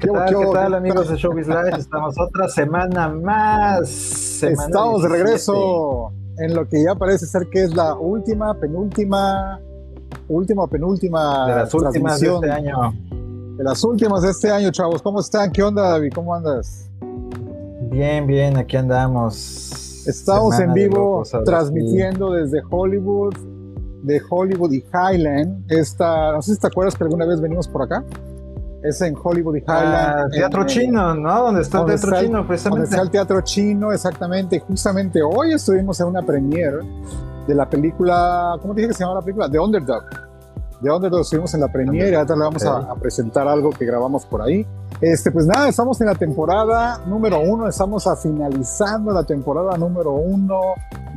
¿Qué, tal, ¿qué tal amigos de Showbiz Live? Estamos otra semana más. Estamos de regreso en lo que ya parece ser que es la última, penúltima, última, penúltima. De las últimas de este año. De las últimas de este año, chavos. ¿Cómo están? ¿Qué onda, David? ¿Cómo andas? Bien, bien, aquí andamos. Estamos en vivo transmitiendo desde Hollywood, de Hollywood y Highland. Esta, no sé si te acuerdas que alguna vez venimos por acá. Es en Hollywood y Highland. Ah, teatro chino, ¿no? Donde está el teatro chino, precisamente. Donde está el teatro chino, exactamente. Justamente hoy estuvimos en una premiere de la película, ¿cómo dije que se llama la película? The Underdog. The Underdog estuvimos en la premiere, ahora le vamos a, presentar algo que grabamos por ahí. Este, pues nada, estamos en la temporada número uno, estamos a finalizando la temporada número uno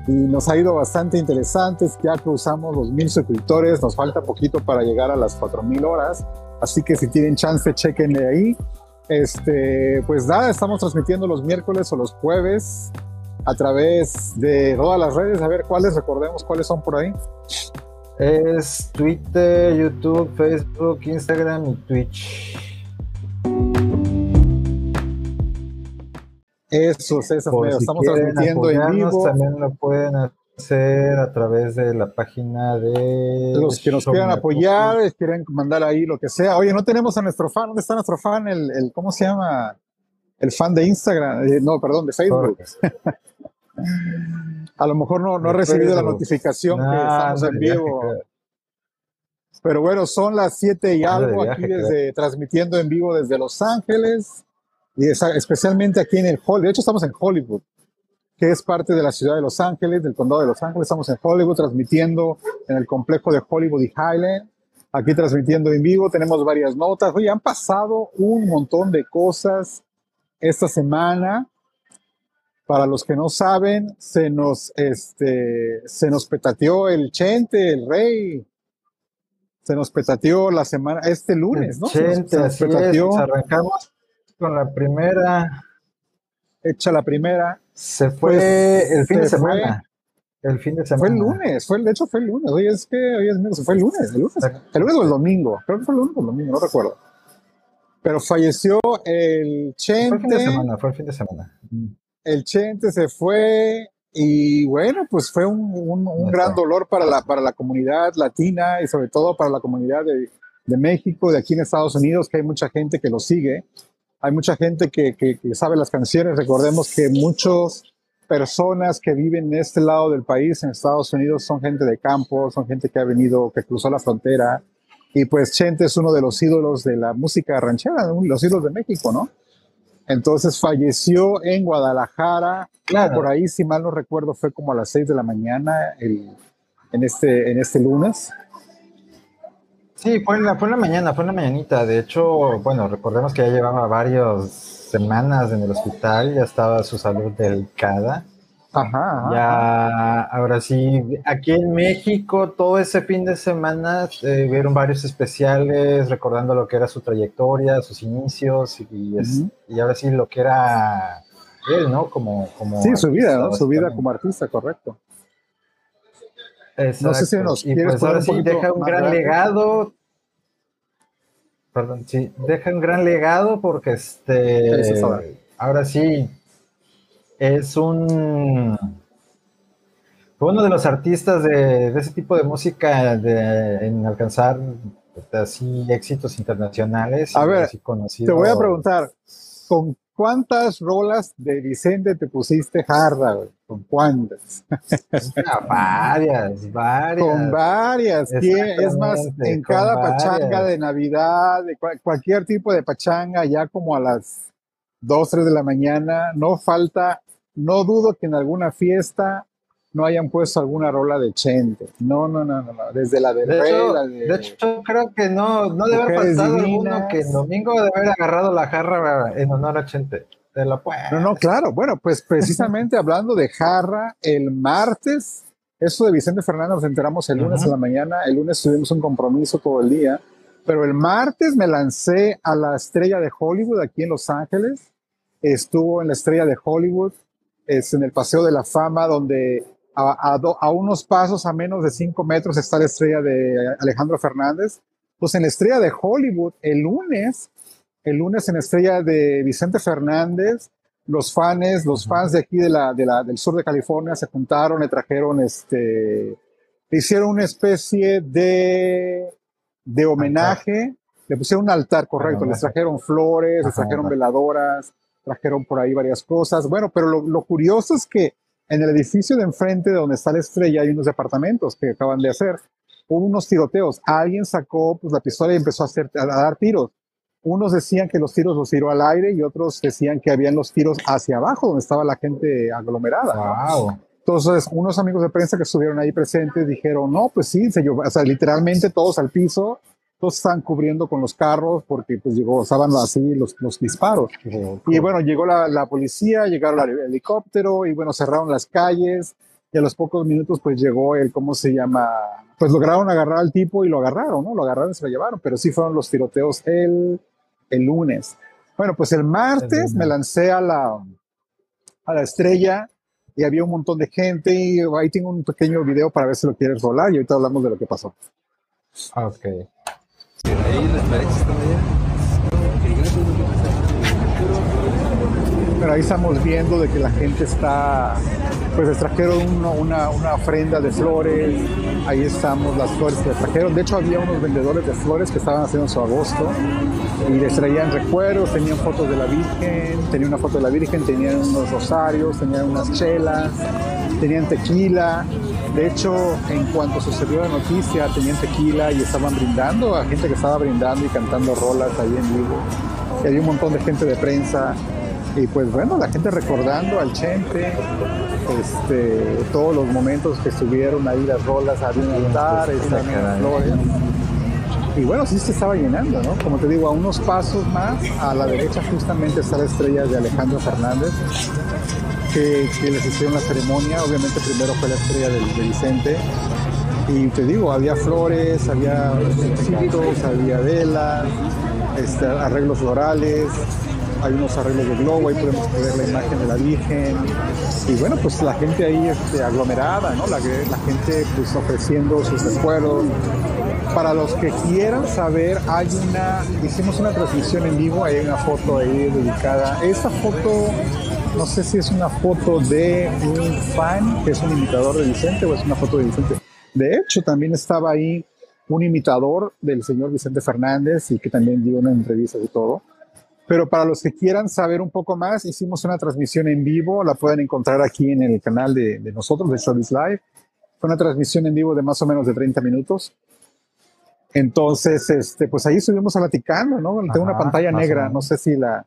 y nos ha ido bastante interesante. Ya cruzamos los mil suscriptores, nos falta poquito para llegar a las cuatro mil horas. Así que si tienen chance, chequenle ahí. Este, pues nada, estamos transmitiendo los miércoles o los jueves a través de todas las redes. A ver cuáles, recordemos cuáles son por ahí. Es Twitter, YouTube, Facebook, Instagram y Twitch. Esos, esos medios. Estamos transmitiendo en vivo. También lo pueden hacer a través de la página de... Los que nos quieran apoyar, quieren mandar ahí lo que sea. Oye, no tenemos a nuestro fan. ¿Dónde está nuestro fan? El, ¿Cómo se llama? El fan de Instagram. Eh, no, perdón, de Facebook. a lo mejor no, no ha recibido la notificación que estamos en vivo. Pero bueno, son las 7 y algo aquí desde, transmitiendo en vivo desde Los Ángeles y especialmente aquí en el Hollywood. De hecho, estamos en Hollywood que es parte de la ciudad de Los Ángeles, del condado de Los Ángeles. Estamos en Hollywood transmitiendo en el complejo de Hollywood y Highland. Aquí transmitiendo en vivo, tenemos varias notas. Oye, han pasado un montón de cosas esta semana. Para los que no saben, se nos, este, se nos petateó el Chente, el rey. Se nos petateó la semana, este lunes, ¿no? Chente, se nos, arrancamos con la primera. Hecha la primera. Se fue pues, el fin de semana. El fin de semana. Fue el lunes, fue, de hecho fue el lunes. Oye, es que hoy es fue el lunes, el lunes. El lunes o el domingo. Creo que fue el lunes o el domingo, no recuerdo. Pero falleció el Chente. Fue el fin de semana, fue el fin de semana. El Chente se fue y bueno, pues fue un, un, gran dolor para la, para la comunidad latina y sobre todo para la comunidad de, de México, de aquí en Estados Unidos, que hay mucha gente que lo sigue hay mucha gente que, que, sabe las canciones. Recordemos que muchas personas que viven en este lado del país, en Estados Unidos, son gente de campo, son gente que ha venido, que cruzó la frontera. Y pues Chente es uno de los ídolos de la música ranchera, los ídolos de México, ¿no? Entonces falleció en Guadalajara. Claro. Por ahí, si mal no recuerdo, fue como a las 6 de la mañana el, en, este, en este lunes. Sí, fue en, la, fue la mañana, fue en la mañanita. De hecho, bueno, recordemos que ya llevaba varias semanas en el hospital, ya estaba su salud delicada. Ajá, Ya, ahora sí, aquí en México todo ese fin de semana eh, vieron varios especiales recordando lo que era su trayectoria, sus inicios y, y ahora sí lo que era él, ¿no? Como, como sí, su vida, ¿no? Su vida como artista, correcto. No sé si nos y pues ahora sí deja un gran legado. Perdón, sí, deja un gran legado porque este ahora sí es un uno de los artistas de, ese tipo de música de, en alcanzar así éxitos internacionales. A ver, te voy a preguntar, ¿con ¿Cuántas rolas de Vicente te pusiste jarra, ¿Con cuántas? varias, varias. Con varias. Es más, en cada pachanga de Navidad, de cualquier tipo de pachanga, ya como a las 2, 3 de la mañana, no falta, no dudo que en alguna fiesta no hayan puesto alguna rola de Chente. No, no, no, no, desde la de, de, hecho, de, hecho, creo que no, no debe haber pasado alguno que el domingo debe haber agarrado la jarra en honor a Chente. De la no, no, claro. Bueno, pues precisamente hablando de jarra, el martes, eso de Vicente Fernández nos enteramos el lunes a la mañana. El lunes tuvimos un compromiso todo el día. Pero el martes me lancé a la estrella de Hollywood aquí en Los Ángeles. Estuvo en la estrella de Hollywood, es en el Paseo de la Fama, donde a, unos pasos, a menos de cinco metros, está la estrella de Alejandro Fernández. Pues en la estrella de Hollywood, el lunes, el lunes en Estrella de Vicente Fernández, los fans, los fans de aquí de la, de la, del sur de California se juntaron, le trajeron este, hicieron una especie de, de homenaje, le pusieron un altar, correcto, les trajeron flores, les trajeron veladoras, trajeron por ahí varias cosas. Bueno, pero lo, lo, curioso es que en el edificio de enfrente de donde está la estrella hay unos departamentos que acaban de hacer. Hubo unos tiroteos. Alguien sacó pues, la pistola y empezó a, hacer, a dar tiros. Unos decían que los tiros los tiró al aire y otros decían que habían los tiros hacia abajo, donde estaba la gente aglomerada. Wow. Entonces, unos amigos de prensa que estuvieron ahí presentes dijeron, no, pues sí, se o sea, literalmente todos al piso, todos estaban cubriendo con los carros porque pues llegó, estaban así los, los disparos. Y bueno, llegó la, la policía, llegaron al helicóptero y bueno, cerraron las calles y a los pocos minutos pues llegó el, ¿cómo se llama? Pues lograron agarrar al tipo y lo agarraron, ¿no? Lo agarraron y se lo llevaron, pero sí fueron los tiroteos el el lunes. Bueno, pues el martes me lancé a la, a la estrella y había un montón de gente y ahí tengo un pequeño video para ver si lo quieres rolar y ahorita hablamos de lo que pasó. Ah, ok. Pero ahí estamos viendo de que la gente está pues les trajeron una, una, ofrenda de flores, ahí estamos las flores que trajeron, de hecho había unos vendedores de flores que estaban haciendo su agosto y les traían recuerdos, tenían fotos de la Virgen, tenían una foto de la Virgen, tenían unos rosarios, tenían unas chelas, tenían tequila, de hecho en cuanto sucedió la noticia tenían tequila y estaban brindando a gente que estaba brindando y cantando rolas ahí en vivo, y había un montón de gente de prensa y pues bueno, la gente recordando al Chente, este, todos los momentos que estuvieron ahí las rolas, había un altar, estaban flores. Y bueno, sí se estaba llenando, ¿no? Como te digo, a unos pasos más, a la derecha justamente está la estrella de Alejandro Fernández, que, les hicieron la ceremonia. Obviamente primero fue la estrella de, Vicente. Y te digo, había flores, había citos, había velas, este, arreglos florales, hay unos arreglos de globo, ahí podemos ver la imagen de la Virgen. Y bueno, pues la gente ahí este, aglomerada, ¿no? La, la gente pues ofreciendo sus recuerdos. Para los que quieran saber, hay una, hicimos una transmisión en vivo, hay una foto ahí dedicada. Esta foto, no sé si es una foto de un fan que es un imitador de Vicente o es una foto de Vicente. De hecho, también estaba ahí un imitador del señor Vicente Fernández y que también dio una entrevista y todo. Pero para los que quieran saber un poco más, hicimos una transmisión en vivo, la pueden encontrar aquí en el canal de, de nosotros, de Showbiz Live. Fue una transmisión en vivo de más o menos de 30 minutos. Entonces, este, pues ahí estuvimos platicando, ¿no? Tengo una pantalla negra, no sé si la,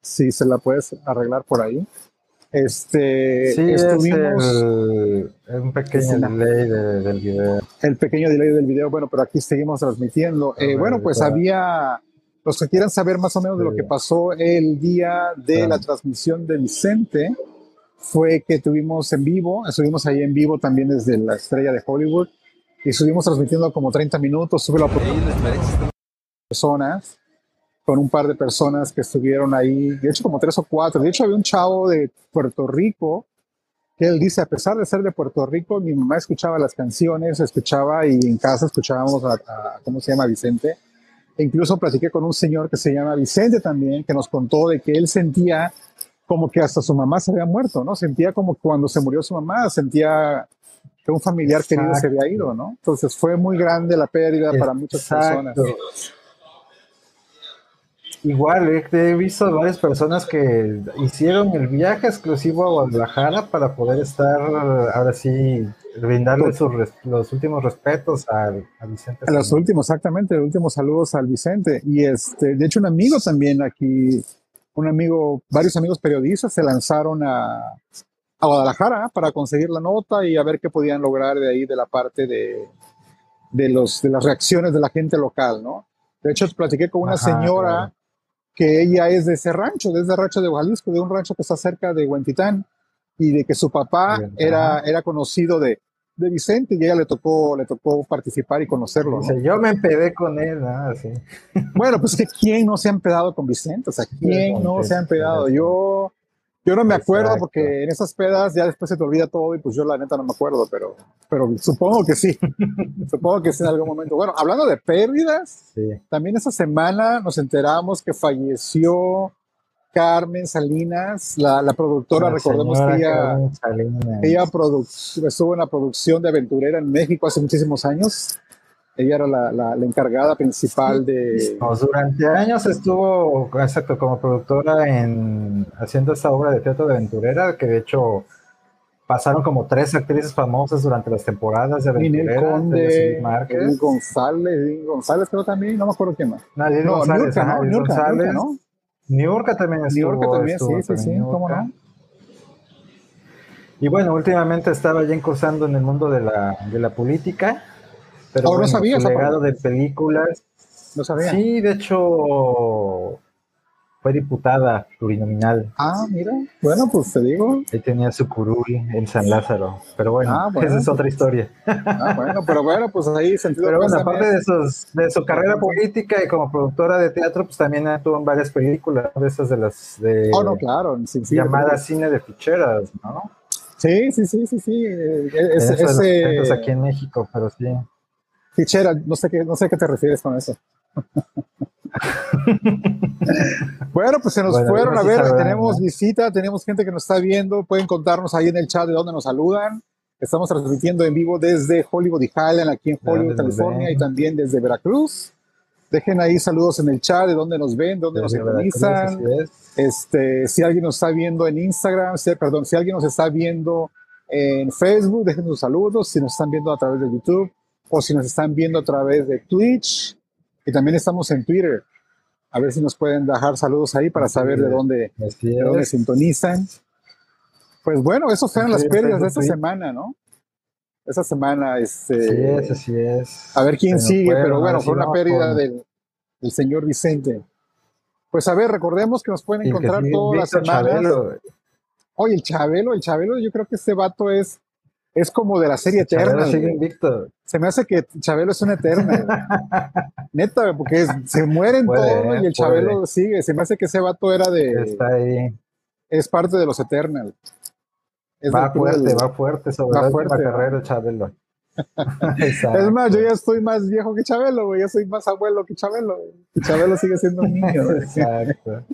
si se la puedes arreglar por ahí. Este, sí, estuvimos, es un pequeño delay del video. El pequeño delay del video, bueno, pero aquí seguimos transmitiendo. Eh, bueno, pues había los que quieran saber más o menos de lo que pasó el día de la transmisión de Vicente, fue que tuvimos en vivo, estuvimos ahí en vivo también desde la estrella de Hollywood y estuvimos transmitiendo como 30 minutos, sube la personas, con un par de personas que estuvieron ahí, de hecho como tres o cuatro, de hecho había un chavo de Puerto Rico que él dice, a pesar de ser de Puerto Rico, mi mamá escuchaba las canciones, escuchaba y en casa escuchábamos a, a ¿cómo se llama? Vicente incluso platiqué con un señor que se llama Vicente también, que nos contó de que él sentía como que hasta su mamá se había muerto, ¿no? Sentía como cuando se murió su mamá, sentía que un familiar querido se había ido, ¿no? Entonces fue muy grande la pérdida para muchas personas. Igual, he visto varias personas que hicieron el viaje exclusivo a Guadalajara para poder estar ahora sí brindarle los últimos respetos a, Vicente. A los últimos, exactamente, los últimos saludos al Vicente. Y este, de hecho, un amigo también aquí, un amigo, varios amigos periodistas se lanzaron a, a Guadalajara para conseguir la nota y a ver qué podían lograr de ahí, de la parte de, de, los, de las reacciones de la gente local, ¿no? De hecho, platiqué con una señora que ella es de ese rancho, de ese rancho de Jalisco, de un rancho que está cerca de Huentitán y de que su papá era, era conocido de, de Vicente y ella le tocó, le tocó participar y conocerlo. yo me empedé con él, Bueno, pues que quién no se ha empedado con Vicente, o sea, quién no se ha empedado. Yo, Yo no me acuerdo porque en esas pedas ya después se te olvida todo y pues yo la neta no me acuerdo, pero, pero supongo que sí. supongo que sí en algún momento. Bueno, hablando de pérdidas, también esa semana nos enteramos que falleció Carmen Salinas, la, la productora, recordemos que ella, ella estuvo en la producción de Aventurera en México hace muchísimos años. Ella era la, la, encargada principal de... durante años estuvo, exacto, como productora en haciendo esta obra de teatro de aventurera, que de hecho pasaron como tres actrices famosas durante las temporadas de aventurera. Conde, Márquez. González, González creo también, no me acuerdo quién más. Nadie no, González, Niurka, ¿no? González. ¿no? Niurka también estuvo. Niurka también, sí, sí, sí, cómo no. Y bueno, últimamente estaba ya incursando en el mundo de la, de la política pero oh, no sabía. Su legado de películas. No sabía. Sí, de hecho, fue diputada plurinominal. Ah, mira. Bueno, pues te digo. Ahí tenía su curul en San Lázaro. Pero bueno, ah, esa es otra historia. Ah, bueno, pero bueno, pues ahí sentido. Pero bueno, aparte de, sus, de su carrera política y como productora de teatro, pues también actuó en varias películas, de esas de las de. Oh, no, claro. Sí, llamadas cine de ficheras, ¿no? Sí, sí, sí, sí, sí. Es, ese... aquí en México, pero sí. Fichera, no sé qué, no sé qué te refieres con eso. bueno, pues se nos fueron a ver, tenemos visita, tenemos gente que nos está viendo, pueden contarnos ahí en el chat de dónde nos saludan. Estamos transmitiendo en vivo desde Hollywood y Highland, aquí en Hollywood, California, y también desde Veracruz. Dejen ahí saludos en el chat de dónde nos ven, dónde nos sintonizan. Este, si alguien nos está viendo en Instagram, perdón, si alguien nos está viendo en Facebook, dejen sus saludos. Si nos están viendo a través de YouTube, o si nos están viendo a través de Twitch, y también estamos en Twitter. A ver si nos pueden dejar saludos ahí para saber de dónde, de dónde sintonizan. Pues bueno, esas fueron las pérdidas de esta semana, ¿no? Esta semana, este. Así es, así es. A ver quién sigue, pero bueno, fue una pérdida del, del, señor Vicente. Pues a ver, recordemos que nos pueden encontrar todas las semanas. Oye, el Chabelo, el Chabelo, yo creo que este vato es es como de la serie eterna. Se me hace que Chabelo es una eterna. Neta, porque se mueren todos y el Chabelo sigue. Se me hace que ese vato era de. Está ahí. Es parte de los Eternal. va fuerte, va fuerte sobre va fuerte, carrera Chabelo. es más, yo ya estoy más viejo que Chabelo, güey. Yo soy más abuelo que Chabelo. Chabelo sigue siendo un niño. Exacto.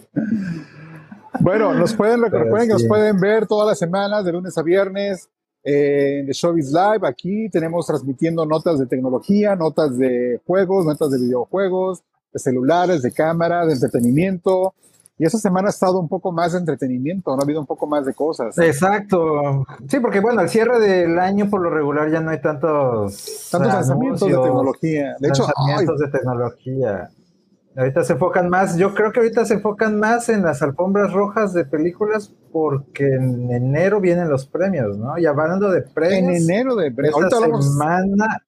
bueno, nos pueden, recuerden que nos pueden ver todas las semanas, de lunes a viernes, en The Showbiz Live. Aquí tenemos transmitiendo notas de tecnología, notas de juegos, notas de videojuegos, de celulares, de cámara, de entretenimiento. Y esta semana ha estado un poco más de entretenimiento, no ha habido un poco más de cosas. Exacto. Sí, porque bueno, al cierre del año por lo regular ya no hay tantos, tantos lanzamientos de tecnología. De hecho, lanzamientos de tecnología. Ahorita se enfocan más, yo creo que ahorita se enfocan más en las alfombras rojas de películas porque en enero vienen los premios, ¿no? Y hablando de premios. En enero de premios. Esta semana,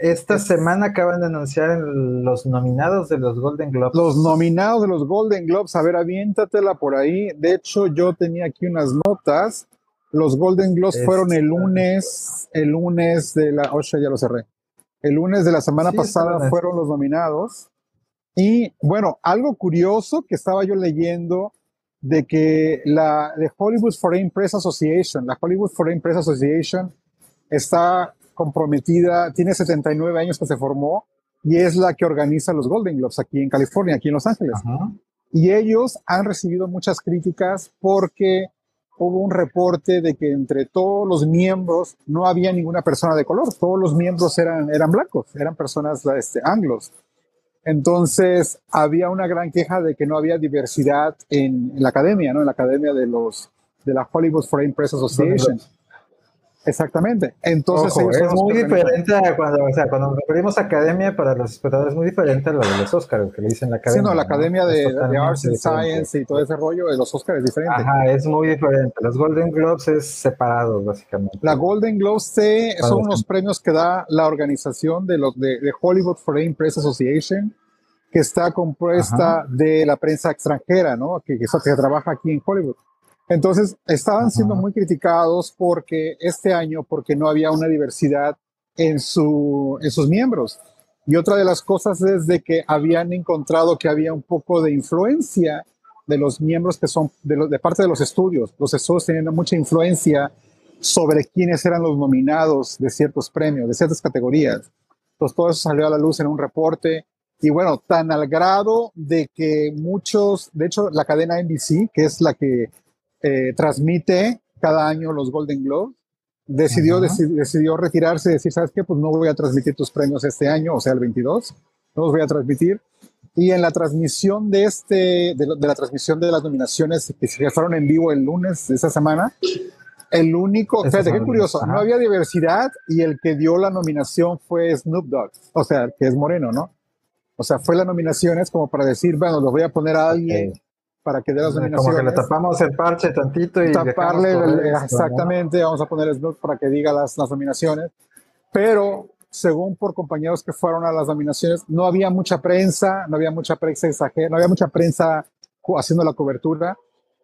esta semana acaban de anunciar los nominados de los Golden Globes. Los nominados de los Golden Globes, a ver, aviéntatela por ahí. De hecho, yo tenía aquí unas notas. Los Golden Globes fueron el lunes, el lunes de la, oh, ya lo cerré. El lunes de la semana pasada fueron los nominados. Y bueno, algo curioso que estaba yo leyendo de que la de Hollywood Foreign Press Association, la Hollywood Foreign Press Association está comprometida, tiene 79 años que se formó y es la que organiza los Golden Globes aquí en California, aquí en Los Ángeles. Y ellos han recibido muchas críticas porque hubo un reporte de que entre todos los miembros no había ninguna persona de color, todos los miembros eran, eran blancos, eran personas este, anglos. Entonces, había una gran queja de que no había diversidad en, la academia, ¿no? En la academia de los de la Hollywood Foreign Press Association. Exactamente. Entonces, es muy diferente a cuando, o sea, cuando nos referimos a academia para los espectadores, es muy diferente a lo de los Oscars, que le dicen la academia. Sí, no, la academia de, Arts and Science y todo ese rollo de los Oscars es diferente. Ajá, es muy diferente. Los Golden Globes es separado, básicamente. La Golden Globes son unos premios que da la organización de, los, de, Hollywood Foreign Press Association, que está compuesta de la prensa extranjera, ¿no? Que, que, que trabaja aquí en Hollywood. Entonces, estaban siendo muy criticados porque este año, porque no había una diversidad en, su, en sus miembros. Y otra de las cosas es de que habían encontrado que había un poco de influencia de los miembros que son de, de parte de los estudios. Los estudios tenían mucha influencia sobre quiénes eran los nominados de ciertos premios, de ciertas categorías. Entonces todo eso salió a la luz en un reporte y bueno, tan al grado de que muchos, de hecho la cadena NBC, que es la que eh, transmite cada año los Golden Globes, decidió, decidió retirarse y decir, ¿sabes qué? Pues no voy a transmitir tus premios este año, o sea, el 22, no los voy a transmitir. Y en la transmisión de este, de, la transmisión de las nominaciones que se fueron en vivo el lunes de esta semana, el único, fíjate qué curioso, no había diversidad y el que dio la nominación fue Snoop Dogg, o sea, que es moreno, ¿no? O sea, fue la nominación es como para decir, bueno, los voy a poner a alguien para que dé las nominaciones. Como que le tapamos el parche tantito y taparle, exactamente, vamos a poner Snoop para que diga las, las nominaciones. Pero según por compañeros que fueron a las nominaciones, no había mucha prensa, no había mucha prensa exagerada, no había mucha prensa haciendo la cobertura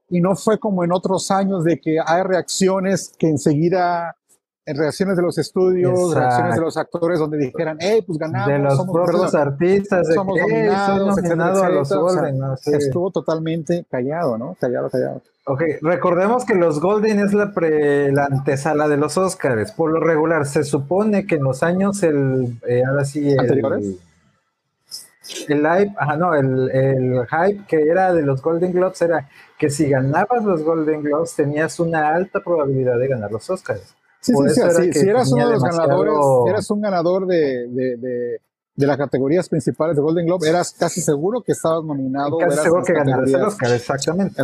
y no fue como en otros años de que hay reacciones que enseguida, en reacciones de los estudios, reacciones de los actores donde dijeran, hey, pues ganamos. De los somos, artistas, somos nominados, a los Golden. Estuvo totalmente callado, ¿no? Callado, callado. Ok, recordemos que los Golden es la, pre, la antesala de los Oscars. Por lo regular, se supone que en los años, el, eh, ahora sí, el, el hype, ajá, no, el, el, hype que era de los Golden Globes era que si ganabas los Golden Globes tenías una alta probabilidad de ganar los Oscars. Sí, sí, sí, si eras uno de los ganadores, eras un ganador de, de, de, de, las categorías principales de Golden Globe, eras casi seguro que estabas nominado. Casi seguro que ganaras el Oscar, exactamente.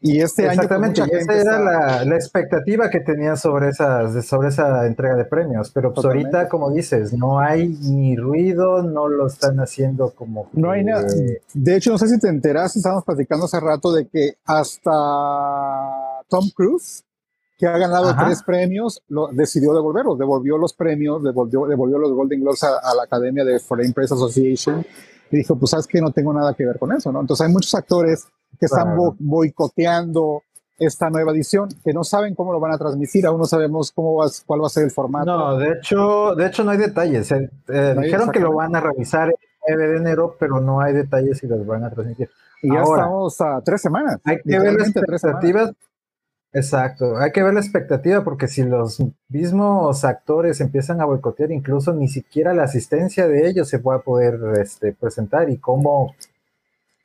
Y este año. Exactamente, esa era la, la, expectativa que tenía sobre, esas, sobre esa entrega de premios. Pero pues ahorita, como dices, no hay ni ruido, no lo están haciendo como. No hay nada. De hecho, no sé si te enteraste, estábamos platicando hace rato de que hasta Tom Cruise, que ha ganado tres premios, lo, decidió devolverlos, devolvió los premios, devolvió, devolvió los Golden Globes a, a la Academia de Foreign Press Association y dijo, pues sabes que no tengo nada que ver con eso, ¿no? Entonces hay muchos actores que están boicoteando esta nueva edición, que no saben cómo lo van a transmitir, aún no sabemos cómo va, cuál va a ser el formato. No, de hecho, de hecho no hay detalles. Eh, eh, dijeron que lo van a revisar el 9 de enero, pero no hay detalles si los van a transmitir. Y ya estamos a tres semanas. Hay que ver las expectativas. Exacto, hay que ver la expectativa porque si los mismos actores empiezan a boicotear, incluso ni siquiera la asistencia de ellos se va a poder este, presentar y cómo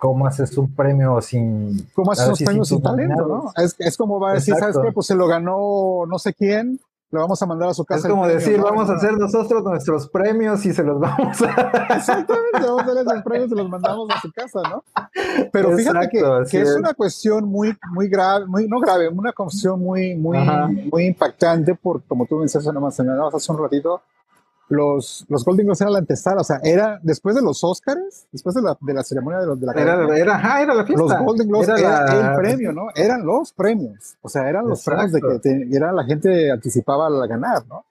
¿Cómo haces un premio sin. ¿Cómo haces un premio sin talento, no? Es, es, como va a decir, ¿sabes qué? Pues se lo ganó no sé quién, lo vamos a mandar a su casa. Es como decir, vamos a hacer nosotros nuestros premios y se los vamos a. Exactamente, vamos a hacer esos premios y los mandamos a su casa, ¿no? Pero fíjate que, que es, una cuestión muy, muy grave, muy, no grave, una cuestión muy, muy, muy impactante, por como tú mencionabas hace un ratito, los, los Golden Globes eran la antesala, o sea, era después de los Oscars, después de la, de la ceremonia de, los, de la era, era, era la fiesta. Los Golden Globes era, el premio, ¿no? Eran los premios, o sea, eran los premios de que era la gente anticipaba a ganar, ¿no?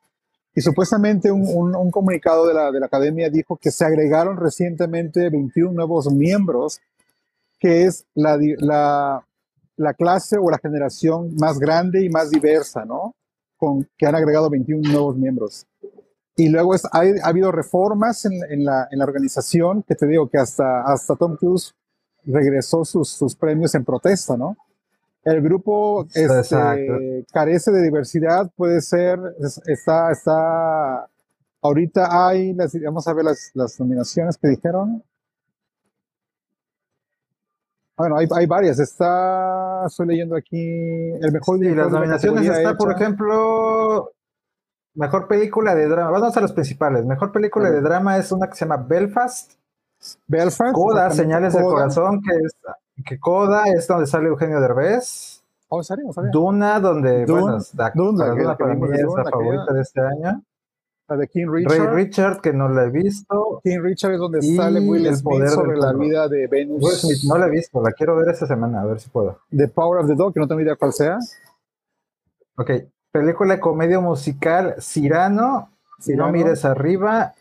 Y supuestamente un, un, un, comunicado de la, de la academia dijo que se agregaron recientemente 21 nuevos miembros, que es la, la, la clase o la generación más grande y más diversa, ¿no? Con, que han agregado 21 nuevos miembros. Y luego es, ha, habido reformas en, en, la, en, la, organización, que te digo que hasta, hasta Tom Cruise regresó sus, sus premios en protesta, ¿no? El grupo este, carece de diversidad, puede ser, está, está, ahorita hay, las, vamos a ver las, las nominaciones que dijeron. Bueno, hay, hay, varias. Está, estoy leyendo aquí el mejor. Sí, las nominaciones está, por ejemplo, Mejor película de drama. Vamos a los principales. Mejor película de drama es una que se llama Belfast. Belfast. Coda, Señales del Corazón, que es que Coda es donde sale Eugenio Derbez. Oh, ¿serio? Duna, donde bueno, Duna, para mí es la favorita de este año. La de King Richard. Ray Richard, que no la he visto. King Richard es donde sale Will el Smith sobre la vida de Venus. Smith, no la he visto, la quiero ver esta semana, a ver si puedo. The Power of the Dog, que no tengo idea cuál sea. Ok, película de comedia musical Cirano, Si no mires arriba,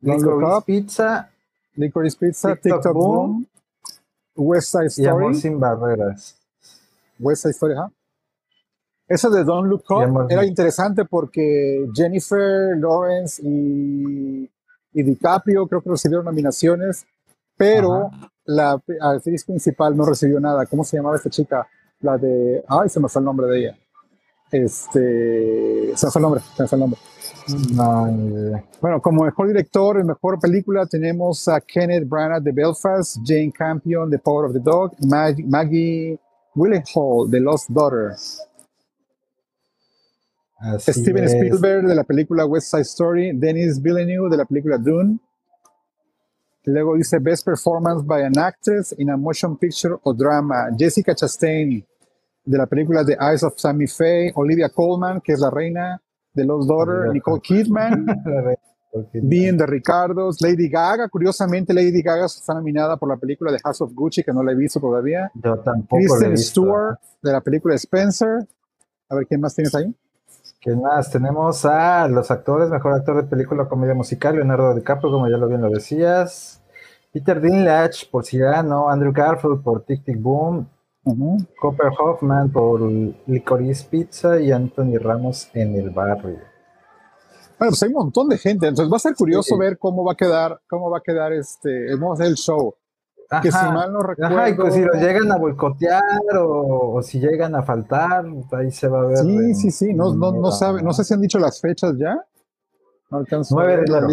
Licorice Pizza, Licorice Pizza, TikTok, Boom, West Side Story. Y Amor sin barreras. West Side Story. Esa de Don't Look Up era interesante porque Jennifer Lawrence y, y DiCaprio creo que recibieron nominaciones pero la actriz principal no recibió nada. ¿Cómo se llamaba esta chica? La de. Ay, se me fue el nombre de ella. Este. Se me fue el nombre, se me fue el nombre. Bueno, como mejor director y mejor película tenemos a Kenneth Branagh de Belfast, Jane Campion de Power of the Dog, Maggie, Maggie Hall de Lost Daughter, Steven Spielberg de la película West Side Story, Denis Villeneuve de la película Dune. Luego dice Best Performance by an Actress in a Motion Picture o Drama, Jessica Chastain de la película The Eyes of Sammy Faye, Olivia Colman, que es la reina de Los Daughter, Nicole Kidman, Bien de Ricardos, Lady Gaga. Curiosamente, Lady Gaga está nominada por la película de House of Gucci, que no la he visto todavía. Yo tampoco. Kristen Stewart, de la película Spencer. A ver, ¿quién más tienes ahí? ¿Quién más? Tenemos a los actores, mejor actor de película comedia musical, Leonardo DiCaprio, como ya lo bien lo decías. Peter Dinklage por Cyrano, Andrew Garfield por Tic Tic Boom, Copper Hoffman por Licorice Pizza y Anthony Ramos en el barrio. Bueno, pues hay un montón de gente, entonces va a ser curioso ver cómo va a quedar, cómo va a quedar este, vamos a el show. que si mal no recuerdo. Ajá, y pues si lo llegan a boicotear o, si llegan a faltar, ahí se va a ver. Sí, sí, sí, no, no, no, sabe, no sé si han dicho las fechas ya. No alcanzo 9 de enero.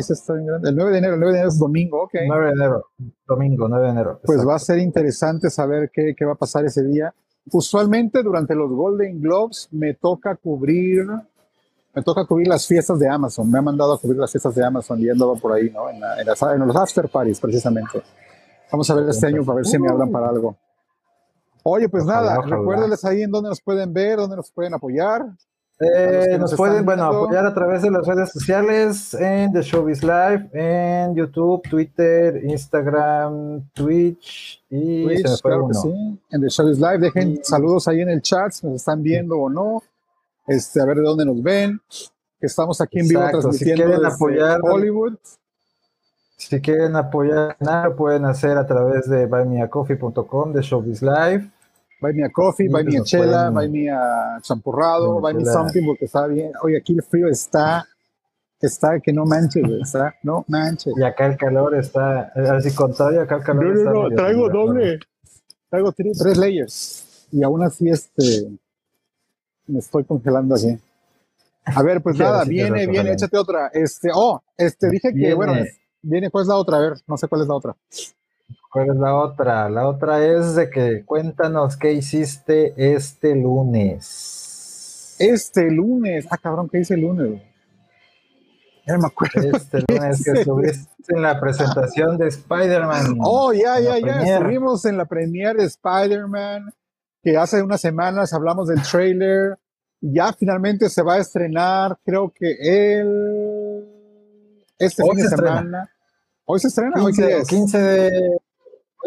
El 9 de enero, el 9 de enero es domingo, ok. 9 de enero, domingo, 9 de enero. Pues va a ser interesante saber qué, qué va a pasar ese día. Usualmente durante los Golden Globes me toca cubrir me toca cubrir las fiestas de Amazon. Me ha mandado a cubrir las fiestas de Amazon y he andado por ahí, ¿no? En, en, los after parties, precisamente. Vamos a ver este año para ver si me hablan para algo. Oye, pues nada, recuérdenles ahí en dónde nos pueden ver, dónde nos pueden apoyar. Eh, nos, pueden, bueno, apoyar a través de las redes sociales en The Showbiz Live, en YouTube, Twitter, Instagram, Twitch y Twitch, claro que sí. En The Showbiz Live, dejen saludos ahí en el chat si nos están viendo o no. Este, a ver de dónde nos ven. Que estamos aquí en vivo transmitiendo si quieren apoyar Hollywood. Si quieren apoyar nada, pueden hacer a través de buymeacoffee.com de Showbiz Live Buy me a coffee, buy me a chela, buy me a champurrado, buy me something porque está bien. Oye, aquí el frío está, está que no manche, está, no manche. Y acá el calor está, así contrario, acá el calor no, está. No, no, traigo doble, traigo tres, layers. Y aún así, este, me estoy congelando aquí. A ver, pues nada, viene, viene, échate otra. Este, oh, este, dije que, bueno, viene, ¿cuál es la otra? A ver, no sé cuál es la otra. ¿Cuál es la otra? La otra es de que cuéntanos qué hiciste este lunes. Este lunes. Ah, cabrón, ¿qué hice el lunes? Ya me acuerdo. Este lunes que estuviste en la presentación de Spider-Man. Oh, ya, ya, ya. Estuvimos en la premiere de Spider-Man, que hace unas semanas hablamos del trailer. Ya finalmente se va a estrenar, creo que el. Este fin de semana. ¿Hoy se estrena? 15, ¿Hoy es? 15 de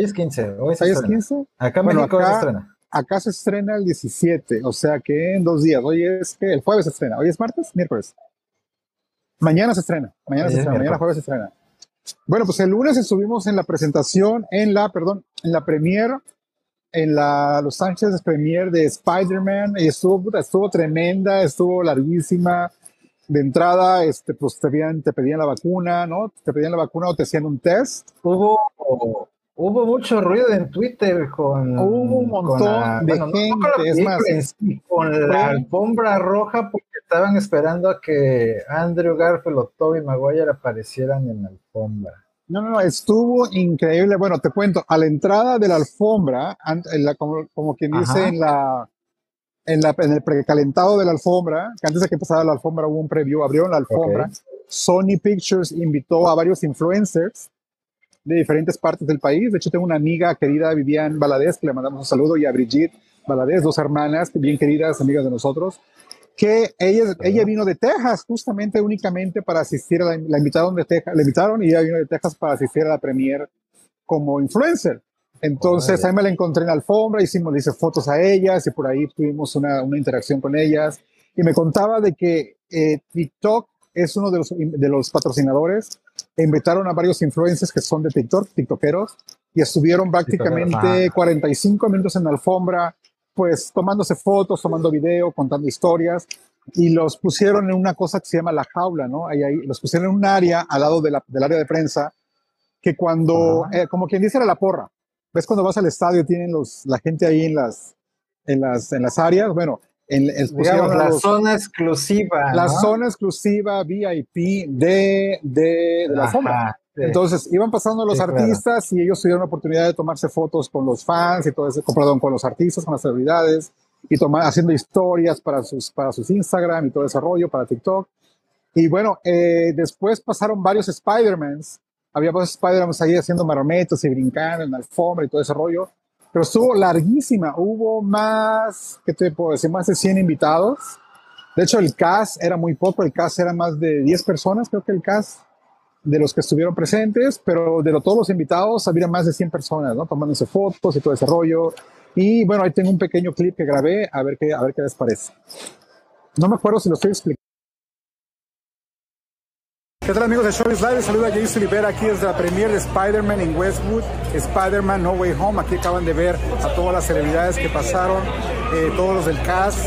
Hoy es 15. Hoy, es 15. Acá en México acá, se estrena. Acá se estrena el 17, o sea que en dos días. Hoy es que el jueves se estrena. Hoy es martes, miércoles. Mañana se estrena. Mañana se estrena. Mañana jueves se estrena. Bueno, pues el lunes estuvimos en la presentación, en la, perdón, en la premiere, en la Los Ángeles Premiere de Spider-Man. Y estuvo, estuvo tremenda, estuvo larguísima. De entrada, este, pues te pedían, te pedían la vacuna, ¿no? Te pedían la vacuna o te hacían un test. Hubo Hubo mucho ruido en Twitter con. Hubo un montón de gente, es más. con la alfombra roja, porque estaban esperando a que Andrew Garfield o Toby Maguire aparecieran en la alfombra. No, no, estuvo increíble. Bueno, te cuento, a la entrada de la alfombra, como, quien dice en la, en la, en el precalentado de la alfombra, que antes de que pasara la alfombra hubo un preview, abrieron la alfombra. Sony Pictures invitó a varios influencers de diferentes partes del país. De hecho, tengo una amiga querida, Vivian Valadez, que le mandamos un saludo, y a Brigitte Valadez, dos hermanas bien queridas, amigas de nosotros, que ella, ella vino de Texas justamente únicamente para asistir a la, la invitaron de Texas, la invitaron y ella vino de Texas para asistir a la premier como influencer. Entonces, ahí me la encontré en la alfombra, hicimos, le hice fotos a ellas y por ahí tuvimos una, una interacción con ellas. Y me contaba de que eh, TikTok es uno de los, de los patrocinadores invitaron a varios influencers que son de TikTok, TikTokeros, y estuvieron prácticamente 45 minutos en la alfombra, pues tomándose fotos, tomando video, contando historias, y los pusieron en una cosa que se llama la jaula, ¿no? Ahí, ahí los pusieron en un área al lado de la, del área de prensa, que cuando, eh, como quien dice, era la porra. ¿Ves cuando vas al estadio tienen los, la gente ahí en las, en las, en las áreas? Bueno, en, la zona exclusiva. La zona exclusiva VIP de, de, la zona. Entonces iban pasando los artistas y ellos tuvieron la oportunidad de tomarse fotos con los fans y todo eso, perdón, con los artistas, con las celebridades y tomar, haciendo historias para sus, para sus Instagram y todo ese rollo, para TikTok. Y bueno, eh, después pasaron varios Spider-Mans. Había varios Spider-Mans ahí haciendo marometos y brincando en la alfombra y todo ese rollo. Pero estuvo larguísima. Hubo más, ¿qué te puedo decir? Más de 100 invitados. De hecho, el cast era muy poco. El cast era más de 10 personas, creo que el cast de los que estuvieron presentes, pero de todos los invitados había más de 100 personas, ¿no? Tomándose fotos y todo ese rollo. Y bueno, ahí tengo un pequeño clip que grabé, a ver qué, a ver qué les parece. No me acuerdo si lo estoy explicando. ¿Qué tal amigos de Showbiz Live? Saluda a Jason Rivera aquí desde la premiere de Spider-Man en Westwood, Spider-Man No Way Home. Aquí acaban de ver a todas las celebridades que pasaron, eh, todos los del cast,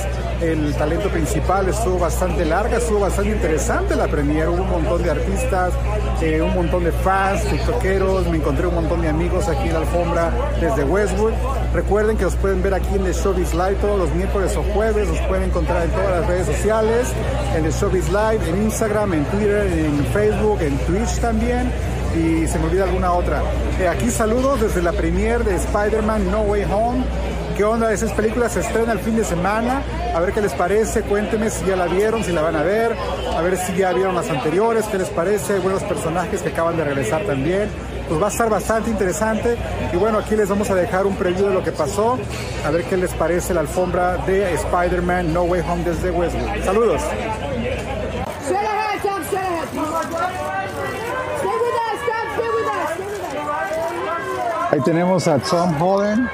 el talento principal estuvo bastante larga, estuvo bastante interesante la premiere, hubo un montón de artistas, eh, un montón de fans, tiktokeros, me encontré un montón de amigos aquí en la alfombra desde Westwood. Recuerden que los pueden ver aquí en The Showbiz Live todos los miércoles o jueves, los pueden encontrar en todas las redes sociales, en The Showbiz Live, en Instagram, en Twitter, en Facebook, en Twitch también y se me olvida alguna otra. Eh, aquí saludos desde la premiere de Spider-Man No Way Home. ¿Qué onda? Esas películas se estrena el fin de semana. A ver qué les parece. Cuéntenme si ya la vieron, si la van a ver. A ver si ya vieron las anteriores. ¿Qué les parece? Buenos personajes que acaban de regresar también. Pues va a estar bastante interesante. Y bueno, aquí les vamos a dejar un preview de lo que pasó. A ver qué les parece la alfombra de Spider-Man No Way Home desde Westwood. Saludos. Ahí tenemos a Tom Holland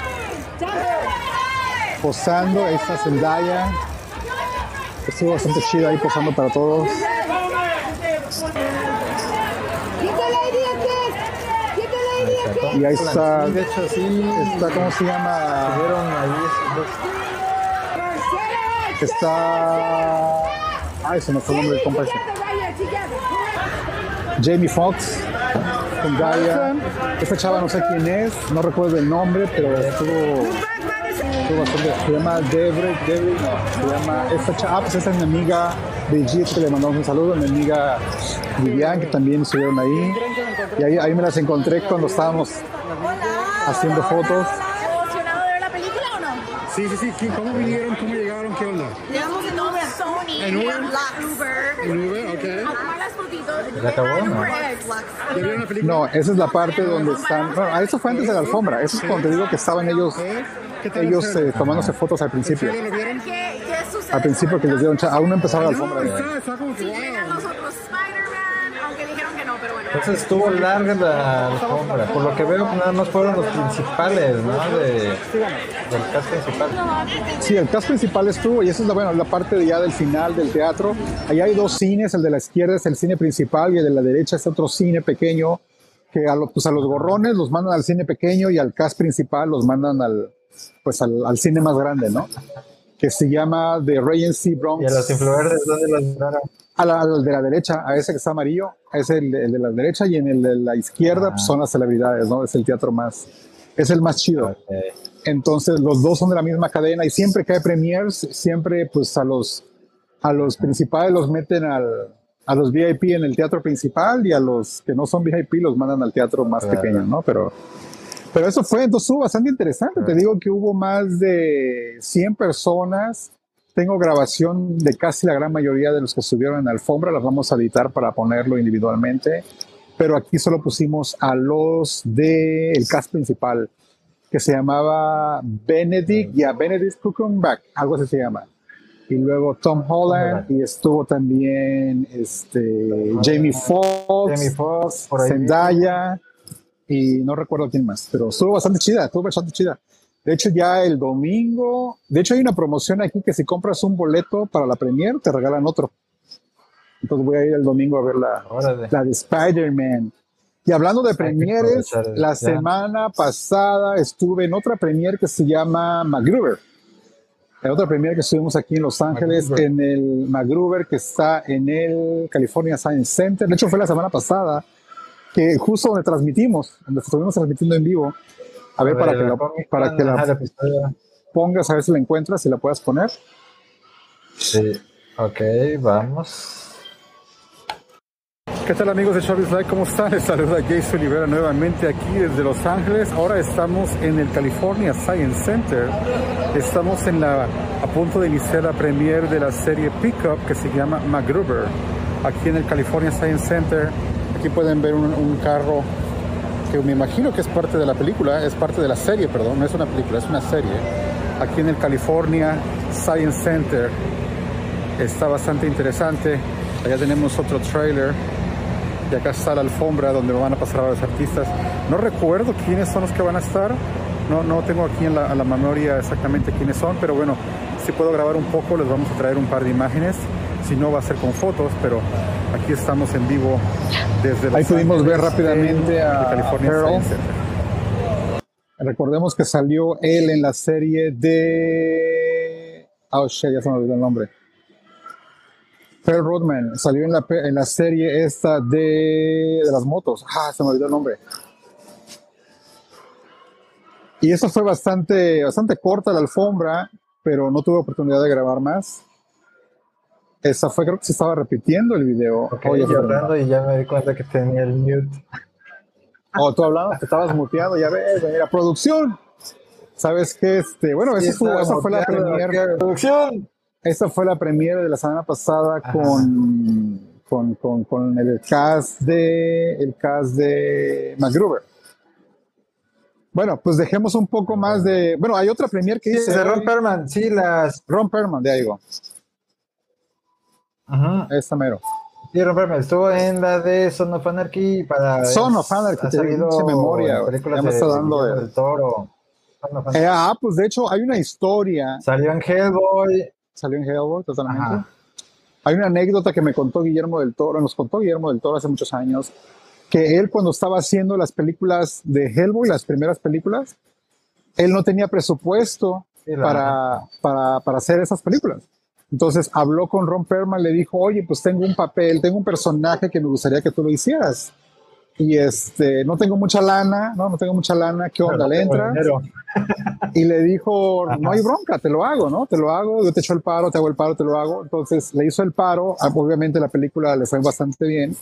posando esta Zendaya. Estuvo bastante chida ahí posando para todos. Y ahí está, de hecho, sí, está, ¿cómo se llama? Está, ay, se me fue el nombre del compa Jamie Foxx, Zendaya. Esta chava no sé quién es, no recuerdo el nombre, pero estuvo se llama Debre, Debre, no, se llama, esta chava, ah, pues esa es mi amiga Brigitte, que le mandamos un saludo, mi amiga Vivian, que también estuvieron ahí, y ahí, ahí me las encontré cuando estábamos haciendo fotos. ¿Emocionado de ver la película o no? Sí, sí, sí, ¿cómo vinieron? ¿Cómo llegaron? ¿Qué onda? Llegamos en Uber. Sony. ¿En Uber? Uber. ¿En Uber? Ok. A tomar las fotitos. ¿Ya acabó? No. no, esa es la parte donde están, bueno, eso fue antes de la alfombra, eso es cuando te digo que estaban ellos ellos eh, tomándose fotos al principio. ¿Qué, qué sucede? Al principio que les dieron aún no empezaba la alfombra. Si llegan los otros Spider-Man, aunque dijeron que no, pero bueno. Entonces estuvo larga la alfombra. Por lo que veo, nada más fueron los principales, ¿no? De, del cast principal. Sí, el cast principal estuvo, y esa es la, bueno, la parte ya del final del teatro. Ahí hay dos cines, el de la izquierda es el cine principal y el de la derecha es otro cine pequeño que a, pues a los gorrones los mandan al cine pequeño y al cast principal los mandan al, pues al, cine más grande, ¿no? Que se llama The Regency Bronx. ¿Y a los influencers dónde los mandaron? Al de la derecha, a ese que está amarillo, a ese el, el de la derecha y en el de la izquierda pues, son las celebridades, ¿no? Es el teatro más, es el más chido. Entonces los dos son de la misma cadena y siempre que hay premiers, siempre pues a los, a los principales los meten al, a los VIP en el teatro principal y a los que no son VIP los mandan al teatro más pequeño, ¿no? Pero pero eso fue, entonces bastante interesante. Te digo que hubo más de 100 personas. Tengo grabación de casi la gran mayoría de los que estuvieron en la alfombra. Las vamos a editar para ponerlo individualmente. Pero aquí solo pusimos a los del el cast principal, que se llamaba Benedict, ya Benedict Cumberbatch, algo así se llama. Y luego Tom Holland, y estuvo también este, Jamie Foxx, Jamie Foxx Zendaya y no recuerdo quién más, pero estuvo bastante chida, estuvo bastante chida. De hecho, ya el domingo, de hecho hay una promoción aquí que si compras un boleto para la premier, te regalan otro. Entonces voy a ir el domingo a ver la, la de Spider-Man. Y hablando de premieres, la semana pasada estuve en otra premier que se llama MacGruber. La otra premier que estuvimos aquí en Los Ángeles, en el MacGruber que está en el California Science Center. De hecho, fue la semana pasada que justo donde transmitimos, donde estuvimos transmitiendo en vivo. A ver, para, que la, para que la pongas, a ver si la encuentras, si la puedas poner. Sí, ok, vamos. ¿Qué tal amigos de Showbiz Live? ¿Cómo están? Les saluda Jason Olivera nuevamente aquí desde Los Ángeles. Ahora estamos en el California Science Center. Estamos en la, a punto de iniciar la premiere de la serie Pickup que se llama MacGruber. Aquí en el California Science Center. Aquí pueden ver un, carro que me imagino que es parte de la película, es parte de la serie, perdón, no es una película, es una serie. Aquí en el California Science Center. Está bastante interesante. Allá tenemos otro trailer y acá está la alfombra donde van a pasar a los artistas. No recuerdo quiénes son los que van a estar, no, no tengo aquí en la, memoria exactamente quiénes son, pero bueno, si puedo grabar un poco les vamos a traer un par de imágenes, si no va a ser con fotos, pero aquí estamos en vivo desde Ahí pudimos ver rápidamente a California Recordemos que salió él en la serie de... Oh, shit, ya se me olvidó el nombre. Pearl Rodman salió en la, en la serie esta de, de las motos. Ah, se me olvidó el nombre. Y eso fue bastante, bastante corta la alfombra, pero no tuve oportunidad de grabar más. Esa fue, creo que se estaba repitiendo el video. Oye, hablando y ya me di cuenta que tenía el mute. Oh, tú hablabas, te estabas muteando, ya ves, la producción. ¿Sabes qué? Este, bueno, esa fue la primera producción. Esta fue la premiere de la semana pasada con, con, con, con, el cast de el cast de MacGruber. Bueno, pues dejemos un poco más de. Bueno, hay otra premiere que dice. de Ron Perman, sí, las. Ron Perman, de ahí. Ajá. Esta mero. Sí, Perman estuvo en la de Son of Anarchy para. Son of Anarchy, te salido memoria. Ya me está dando el, toro. Eh, ah, pues de hecho hay una historia. Salió en Hellboy salió en Hellboy totalmente. Hay una anécdota que me contó Guillermo del Toro, nos contó Guillermo del Toro hace muchos años, que él cuando estaba haciendo las películas de Hellboy, las primeras películas, él no tenía presupuesto para, para, para, hacer esas películas. Entonces habló con Ron Perlman, le dijo, oye, pues tengo un papel, tengo un personaje que me gustaría que tú lo hicieras y este, no tengo mucha lana, no, no tengo mucha lana, ¿qué onda? Le entra y le dijo, no hay bronca, te lo hago, ¿no? Te lo hago, yo te echo el paro, te hago el paro, te lo hago. Entonces le hizo el paro, ah, obviamente la película le fue bastante bien.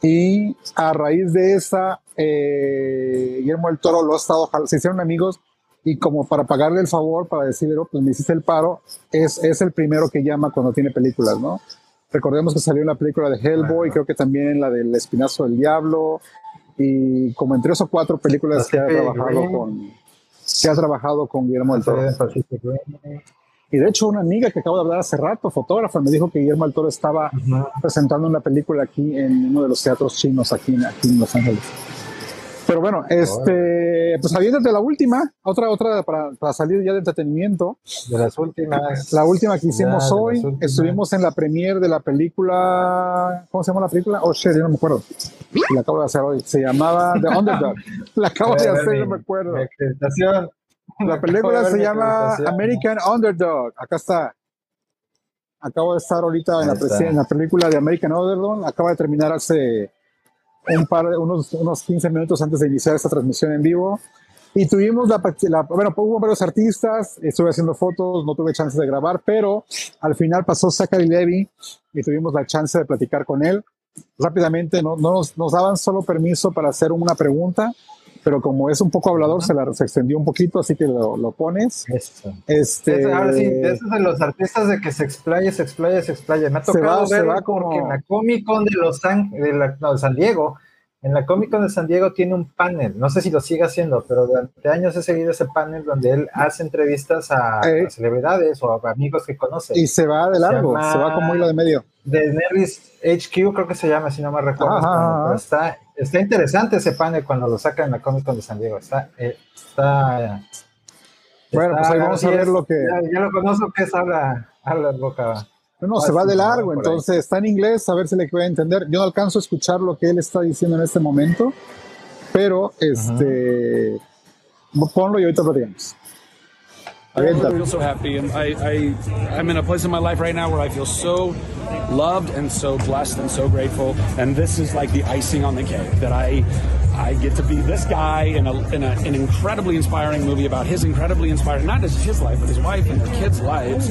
Y a raíz de esa, eh, Guillermo del Toro lo ha estado, se hicieron amigos y como para pagarle el favor, para decirle, oh, pues me hiciste el paro, es, es el primero que llama cuando tiene películas, ¿no? Recordemos que salió en la película de Hellboy, creo que también en la del Espinazo del Diablo, y como en tres o cuatro películas que ha trabajado con que ha trabajado con Guillermo del Toro. Y de hecho, una amiga que acabo de hablar hace rato, fotógrafa, me dijo que Guillermo del Toro estaba presentando una película aquí en uno de los teatros chinos aquí, aquí en Los Ángeles. Pero bueno, este, pues de la última, otra, otra para, para, salir ya de entretenimiento. De las últimas. La última que hicimos hoy, estuvimos en la premiere de la película, ¿cómo se llama la película? Oh, shit, yo no me acuerdo. La acabo de hacer hoy. Se llamaba The Underdog. la acabo de hacer, no me acuerdo. La película se llama American Underdog. Acá está. Acabo de estar ahorita en la, en la película de American Underdog. Acaba de terminar hace un par, unos, unos 15 minutos antes de iniciar esta transmisión en vivo. Y tuvimos la, bueno, hubo varios artistas, estuve haciendo fotos, no tuve chance de grabar, pero al final pasó Zachary Levy y tuvimos la chance de platicar con él. Rápidamente, no, nos, nos daban solo permiso para hacer una pregunta, pero como es un poco hablador, se, la, se extendió un poquito, así que lo, lo pones. Este, ahora sí, de esos de los artistas de que se explaya, se explaya, se explaya. Me ha tocado ver como... porque en la Comic Con de Los de, no, de San Diego, en la Comic Con de San Diego tiene un panel, no sé si lo sigue haciendo, pero durante años he seguido ese panel donde él hace entrevistas a, eh. celebridades o a amigos que conoce. Y se va de largo, se, va como hilo de medio. De Nerds HQ creo que se llama, si no me recuerdo. está, está interesante ese panel cuando lo sacan en la Comic Con de San Diego. Está, eh, está bueno, pues ahí vamos a ver lo que. Ya, lo conozco que es habla, habla boca. No, se va de largo, entonces está en inglés, a ver si le puede entender. Yo no alcanzo a escuchar lo que él está diciendo en este momento, pero este, ponlo y ahorita lo digamos. I feel so happy. and I, I, I'm in a place in my life right now where I feel so loved and so blessed and so grateful. And this is like the icing on the cake that I I get to be this guy in, a, in a, an incredibly inspiring movie about his incredibly inspiring, not just his life, but his wife and their kids' lives.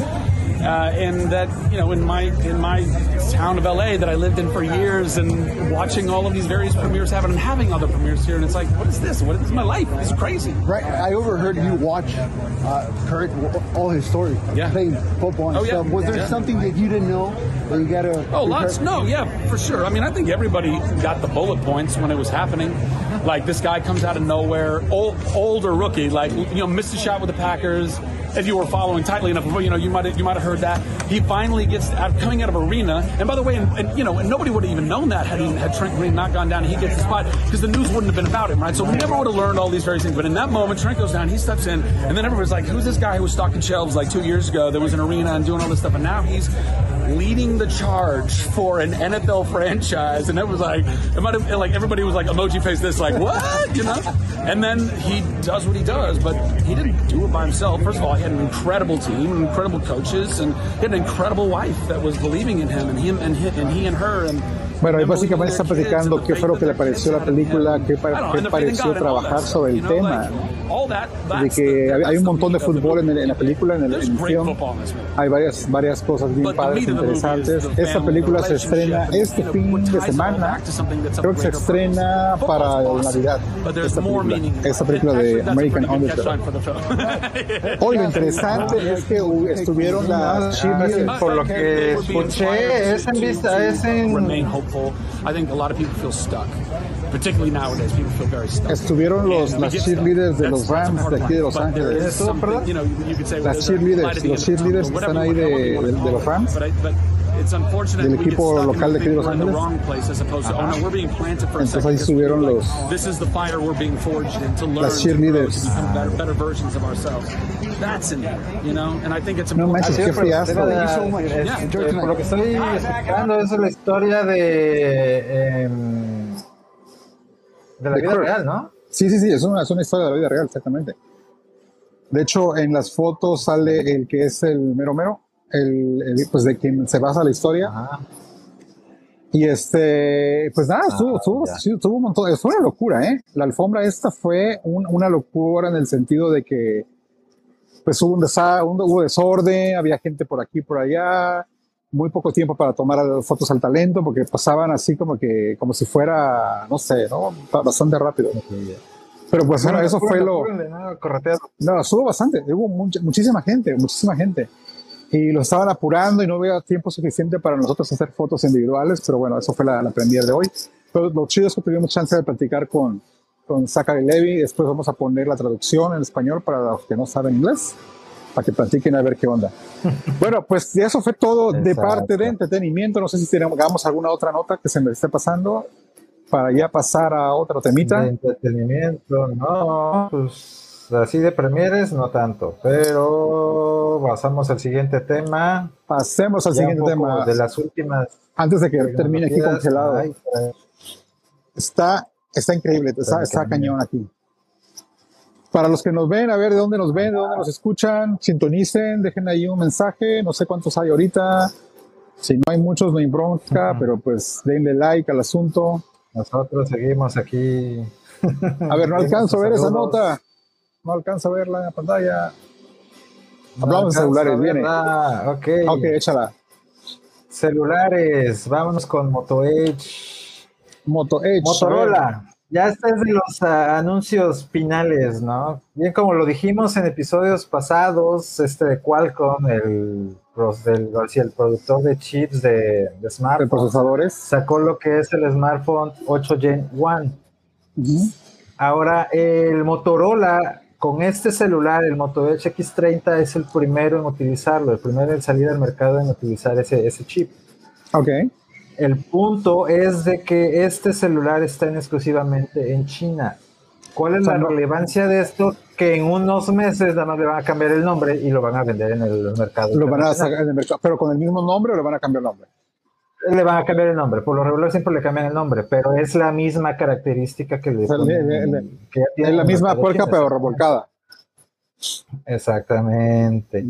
Uh, and that you know in my in my town of LA that I lived in for years and watching all of these various premieres happen and having other premieres here and it's like what is this? What is my life? This is crazy. Right I overheard you watch uh, Kurt all his story yeah. playing football and oh, stuff. Yeah. was there yeah. something that you didn't know or you gotta oh lots. No yeah for sure. I mean I think everybody got the bullet points when it was happening. Like this guy comes out of nowhere old older rookie like you know missed a shot with the Packers if you were following tightly enough, you know, you might you might have heard that. He finally gets out, coming out of arena, and by the way, and, and you know, and nobody would have even known that had he had Trent Green not gone down and he gets the spot because the news wouldn't have been about him, right? So we never would have learned all these various things. But in that moment, Trent goes down, he steps in, and then everybody's like, "Who's this guy who was stocking shelves like two years ago? That was in arena and doing all this stuff, and now he's leading the charge for an NFL franchise, and it was like it might have like everybody was like emoji face this like what you know, and then he does what he does, but he didn't do it by himself. First of all, he had an incredible team, incredible coaches, and he had an incredible wife that was believing in him, and him and he and, he and her and Bueno, y básicamente está platicando qué fue lo que le pareció la película, qué, qué pareció trabajar sobre el tema. De que hay un montón de fútbol en, el, en la película, en el, en el film. Hay varias, varias cosas bien padres, interesantes. Esta película se estrena este fin de semana. Creo que se estrena para Navidad. Esta película, esta película de American Underdog. Hoy lo interesante es que estuvieron las cheerleaders. Por lo que escuché, es en vista, es en hopeful. I think a lot of people feel stuck. Particularly nowadays, people feel very stuck. Estuvieron los, las cheerleaders de los Rams de aquí de Los Ángeles. Las cheerleaders, los cheerleaders están ahí de, de, de los Rams del equipo local de aquí de Los Ángeles. Entonces ahí subieron los las cheerleaders. No manches, qué fiasco. Por lo que estoy explicando, esa es la historia de em, de la vida real, ¿no? Sí, sí, sí, es una, es una historia de la vida real, exactamente. De hecho, en las fotos sale el que es el mero mero, el, pues de quien se basa la historia. Y este, pues nada, ah, estuvo, un montón, fue una locura, ¿eh? La alfombra esta fue una locura en el sentido de que, pues hubo un, hubo desorden, había gente por aquí, por allá, muy poco tiempo para tomar fotos al talento, porque pasaban así como que, como si fuera, no sé, ¿no? Bastante rápido. Pero pues bueno, eso fue lo... No, estuvo bastante, hubo muchísima gente, muchísima gente y lo estaban apurando y no había tiempo suficiente para nosotros hacer fotos individuales, pero bueno, eso fue la, la premier de hoy. Pero lo chido es que tuvimos chance de platicar con, con Zachary Levy, después vamos a poner la traducción en español para los que no saben inglés, para que platiquen a ver qué onda. bueno, pues eso fue todo de parte de entretenimiento, no sé si tenemos alguna otra nota que se me esté pasando para ya pasar a otra temita. De entretenimiento, no, pues así de premieres no tanto, pero pasamos al siguiente tema. Pasemos al siguiente tema. De las últimas. Antes de que termine aquí congelado. está, está increíble, está, cañón aquí. Para los que nos ven, a ver de dónde nos ven, de dónde nos escuchan, sintonicen, dejen ahí un mensaje, no sé cuántos hay ahorita. Si no hay muchos, no hay bronca, pero pues denle like al asunto. Nosotros seguimos aquí. A ver, no alcanzo a ver esa nota no alcanza a verla en la pantalla. Hablamos de celulares, viene. Ok. Ok, échala. Celulares, vámonos con Moto Edge. Moto Edge. Motorola. Ya este es de los ah, anuncios finales, ¿no? Bien como lo dijimos en episodios pasados, este de Qualcomm, el, el productor de chips de, de smartphones, procesadores, sacó lo que es el smartphone 8 Gen 1. Ahora, el Motorola con este celular, el Moto Edge X30 es el primero en utilizarlo, el primero en salir al mercado en utilizar ese, ese chip. Ok. El punto es de que este celular está en exclusivamente en China. ¿Cuál es la relevancia de esto? Que en unos meses nada más le van a cambiar el nombre y lo van a vender en el mercado. Lo van a sacar en el mercado, pero con el mismo nombre o le van a cambiar el nombre le van a cambiar el nombre. Por lo regular siempre le cambian el nombre, pero es la misma característica que le, Es la misma puerca pero revolcada. Exactamente.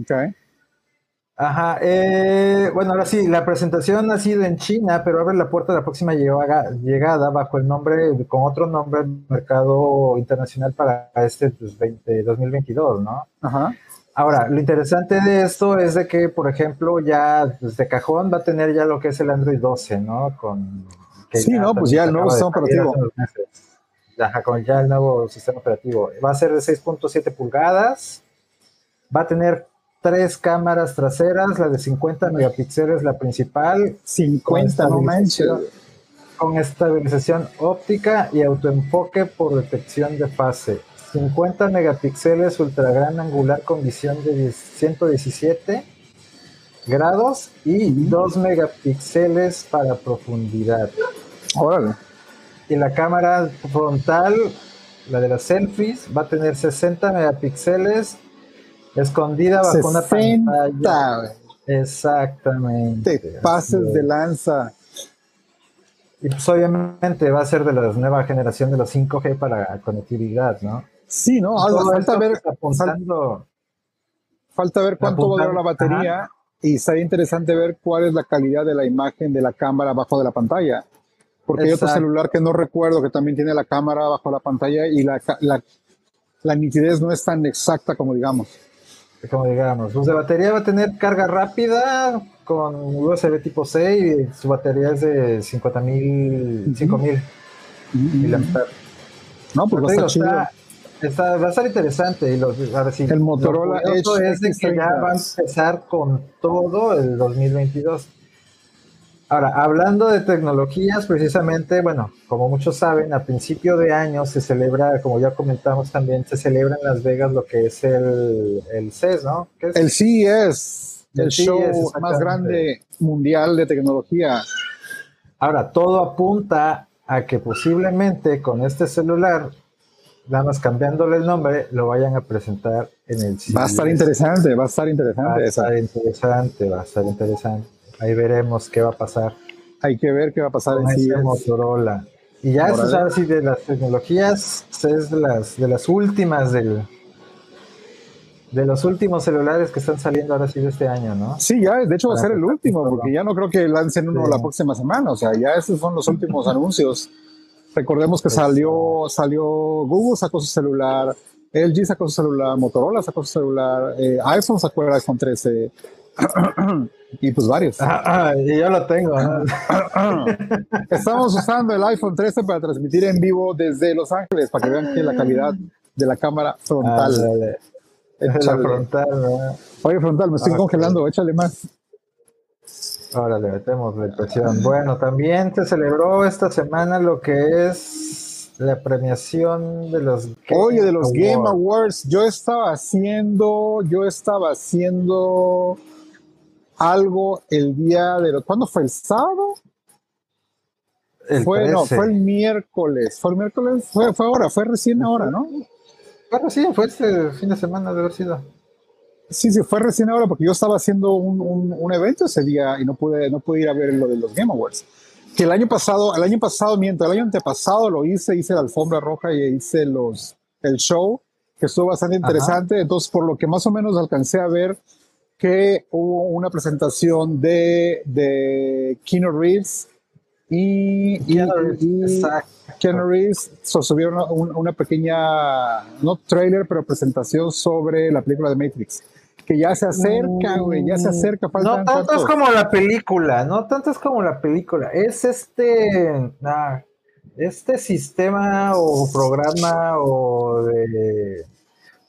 Ajá, eh, bueno, ahora sí, la presentación ha sido en China, pero abre la puerta de la próxima llegada bajo el nombre, con otro nombre, Mercado Internacional para este 2022, pues, ¿no? Ajá. Ahora, lo interesante de esto es de que, por ejemplo, ya desde cajón va a tener ya lo que es el Android 12, ¿no? Con, sí, no, pues ya el nuevo sistema operativo. Ajá, con ya el nuevo sistema operativo. Va a ser de 6.7 pulgadas, va a tener tres cámaras traseras, la de 50 megapíxeles, la principal. 50, no manches. Con estabilización óptica y autoenfoque por detección de fase. 50 megapíxeles ultra gran angular con visión de 117 grados y 2 megapíxeles para profundidad. Órale. Y la cámara frontal, la de las selfies, va a tener 60 megapíxeles escondida bajo una pantalla. Exactamente. Te pases de lanza. Y pues obviamente va a ser de la nueva generación de los 5G para conectividad, ¿no? Sí, ¿no? falta ver, falta ver cuánto va a durar la batería y sería interesante ver cuál es la calidad de la imagen de la cámara abajo de la pantalla. Porque hay otro celular que no recuerdo que también tiene la cámara bajo la pantalla y la, la, la nitidez no es tan exacta como digamos. Como digamos, pues de batería va a tener carga rápida con USB tipo C y su batería es de 50 mil, 5 mil No, pues va a, estar va a estar interesante. Los, el Motorola es de que ya va a empezar con todo el 2022. Ahora, hablando de tecnologías, precisamente, bueno, como muchos saben, a principio de año se celebra, como ya comentamos también, se celebra en Las Vegas lo que es el, el CES, ¿no? el CES, el, el show más grande mundial de tecnología. Ahora, todo apunta a que posiblemente con este celular, nada más cambiándole el nombre, lo vayan a presentar en el. Va a estar interesante, va a estar interesante. Va a estar interesante, va a estar interesante. Ahí veremos qué va a pasar. Hay que ver qué va a pasar en sí. Motorola. Y ya eso sabes si de las tecnologías es de las de las últimas del de los últimos celulares que están saliendo ahora sí de este año, ¿no? Sí, ya, de hecho va a ser el último, porque ya no creo que lancen uno la próxima semana, o sea, ya esos son los últimos anuncios. Recordemos que salió, salió Google sacó su celular, LG sacó su celular, Motorola sacó su celular, eh, iPhone sacó el iPhone 13, y pues varios. Ah, ah, y yo lo tengo. Estamos usando el iPhone 13 para transmitir en vivo desde Los Ángeles, para que vean que la calidad de la cámara frontal. Ah, frontal, Oye, frontal, me estoy congelando, échale más. Ahora le metemos la presión. Bueno, también se celebró esta semana lo que es la premiación de los Oye, de los Game Awards. Yo estaba haciendo, yo estaba haciendo algo el día de los. ¿Cuándo fue? ¿El sábado? fue, no, fue el miércoles. ¿Fue el miércoles? Fue, fue ahora, fue recién ahora, ¿no? Fue recién, fue este fin de semana de haber sido. Sí, sí, fue recién ahora porque yo estaba haciendo un, un, evento ese día y no pude, no pude ir a ver lo de los Game Awards. Que el año pasado, el año pasado, miento, el año antepasado lo hice, hice la alfombra roja y hice los, el show, que estuvo bastante interesante. Entonces, por lo que más o menos alcancé a ver, que hubo una presentación de, de Keanu Reeves y, y, Keanu Reeves subieron una, una, pequeña, no trailer, pero presentación sobre la película de Matrix. Que ya se acerca, güey, ya se acerca. No tanto es como la película, no tanto es como la película. Es este, este sistema o programa o de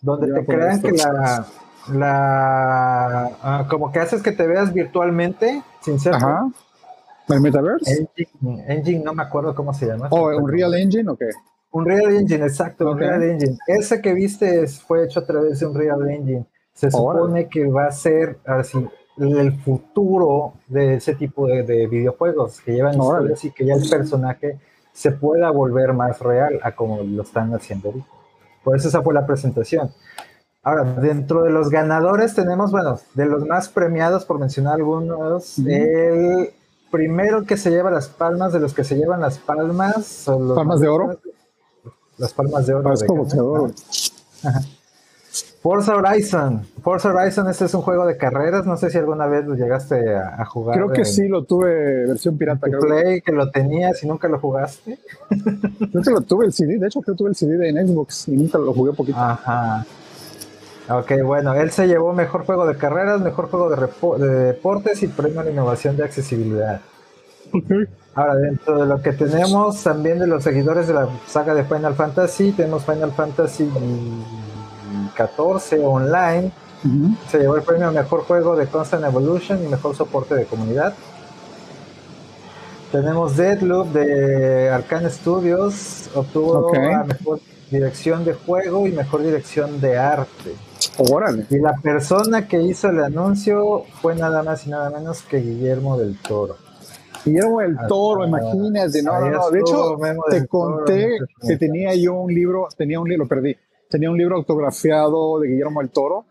donde te crean que la, la ah, como que haces que te veas virtualmente sin ser Ajá. ¿El Metaverse? Engine, no me acuerdo cómo se llama. ¿O un Real Engine o qué? Un Real Engine, exacto, un Real Engine. Ese que viste fue hecho a través de un Real Engine. Se supone que va a ser así el futuro de ese tipo de, videojuegos que llevan historias y que ya el personaje se pueda volver más real a como lo están haciendo ahorita. Por eso esa fue la presentación. Ahora, dentro de los ganadores tenemos, bueno, de los más premiados, por mencionar algunos, el primero que se lleva las palmas, de los que se llevan las palmas. ¿Palmas de oro? Las palmas de oro. de oro. Forza Horizon. Forza Horizon, este es un juego de carreras. No sé si alguna vez lo llegaste a, jugar. Creo que sí, lo tuve versión pirata. Creo. Play, que lo tenías y nunca lo jugaste. Creo que lo tuve el CD. De hecho, creo que tuve el CD en Xbox y nunca lo jugué poquito. Ajá. Ok, bueno, él se llevó mejor juego de carreras, mejor juego de, de deportes y premio a la innovación de accesibilidad. Ahora, dentro de lo que tenemos también de los seguidores de la saga de Final Fantasy, tenemos Final Fantasy 14 online. Se llevó el premio a mejor juego de Constant Evolution y mejor soporte de comunidad. Tenemos Deadloop de Arcane Studios, obtuvo la mejor dirección de juego y mejor dirección de arte. Y la persona que hizo el anuncio fue nada más y nada menos que Guillermo del Toro. Guillermo del Toro, imagínate, no, no, no. De hecho, te conté que tenía yo un libro, tenía un libro, perdí, tenía un libro autografiado de Guillermo del Toro,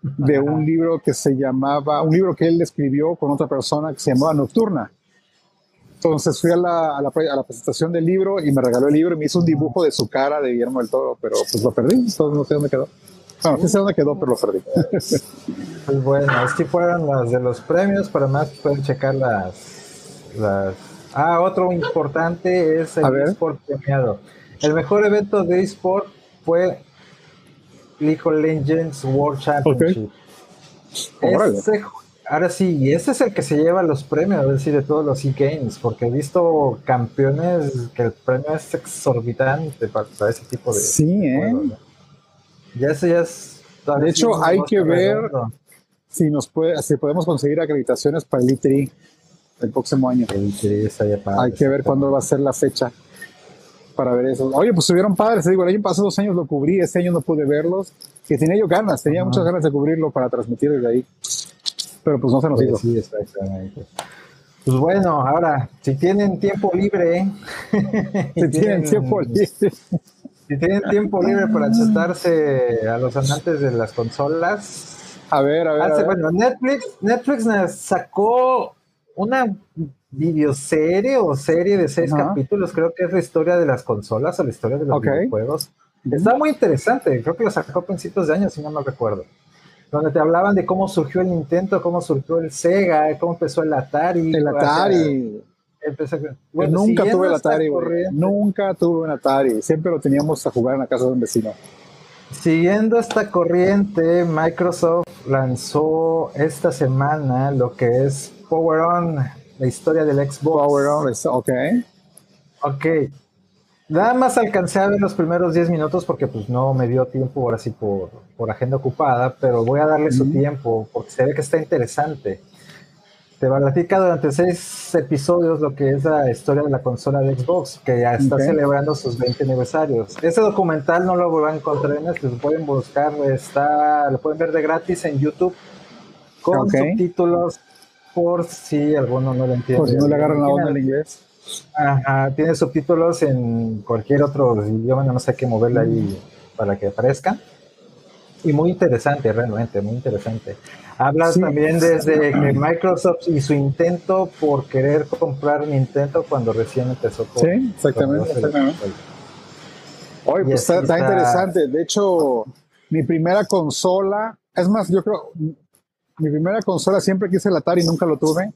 de un libro que se llamaba, un libro que él escribió con otra persona que se llamaba Nocturna. Entonces fui a la, a la, a la presentación del libro y me regaló el libro y me hizo un dibujo de su cara de Guillermo del Toro, pero pues lo perdí, entonces no sé dónde quedó. Bueno, sí sé dónde quedó, pero lo perdí. Pues bueno, así fueron las de los premios. Para más pueden checar las, las... Ah, otro importante es el eSport premiado. El mejor evento de eSport fue League of Legends World Championship. ahora sí, y ese es el que se lleva los premios, es decir, de todos los e-games, porque he visto campeones que el premio es exorbitante para, ese tipo de. Sí, ¿eh? Ya eso ya es. De hecho, hay que ver si nos puede, si podemos conseguir acreditaciones para el E3 el próximo año. El E3 hay que ver cuándo va a ser la fecha para ver eso. Oye, pues estuvieron padres, digo, el año pasado dos años lo cubrí, este año no pude verlos, que tenía yo ganas, tenía muchas ganas de cubrirlo para transmitir desde ahí, pero pues no se nos hizo. Sí, exactamente. Pues bueno, ahora, si tienen tiempo libre, si tienen tiempo libre, si tienen tiempo libre para chatarse a los amantes de las consolas. A ver, a ver. Bueno, Netflix, Netflix sacó una videoserie o serie de seis capítulos, creo que es la historia de las consolas o la historia de los videojuegos. Está muy interesante, creo que lo sacó a principios de año, si no me recuerdo. Donde te hablaban de cómo surgió el Nintendo, cómo surgió el Sega, cómo empezó el Atari. El Atari. Bueno, nunca tuve el Atari, Nunca tuve un Atari. Siempre lo teníamos a jugar en la casa de un vecino. Siguiendo esta corriente, Microsoft lanzó esta semana lo que es Power On, la historia del Xbox. Power On, ok. Ok. Nada más alcancé a ver los primeros 10 minutos porque pues no me dio tiempo ahora sí por, por agenda ocupada, pero voy a darle su tiempo porque se ve que está interesante. Te platica durante seis episodios lo que es la historia de la consola de Xbox, que ya está celebrando sus 20 aniversarios. Ese documental no lo van a encontrar en este, lo pueden buscar, está, lo pueden ver de gratis en YouTube con subtítulos por si alguno no lo entiende. Por si no le agarran la onda en inglés. Ajá, tiene subtítulos en cualquier otro idioma, no sé qué moverla ahí para que aparezca. Y muy interesante, realmente, muy interesante. Hablas también desde que Microsoft y su intento por querer comprar Nintendo cuando recién empezó. sí, exactamente. Oye, pues está, interesante. De hecho, mi primera consola, es más, yo creo, mi primera consola siempre quise el Atari, nunca lo tuve.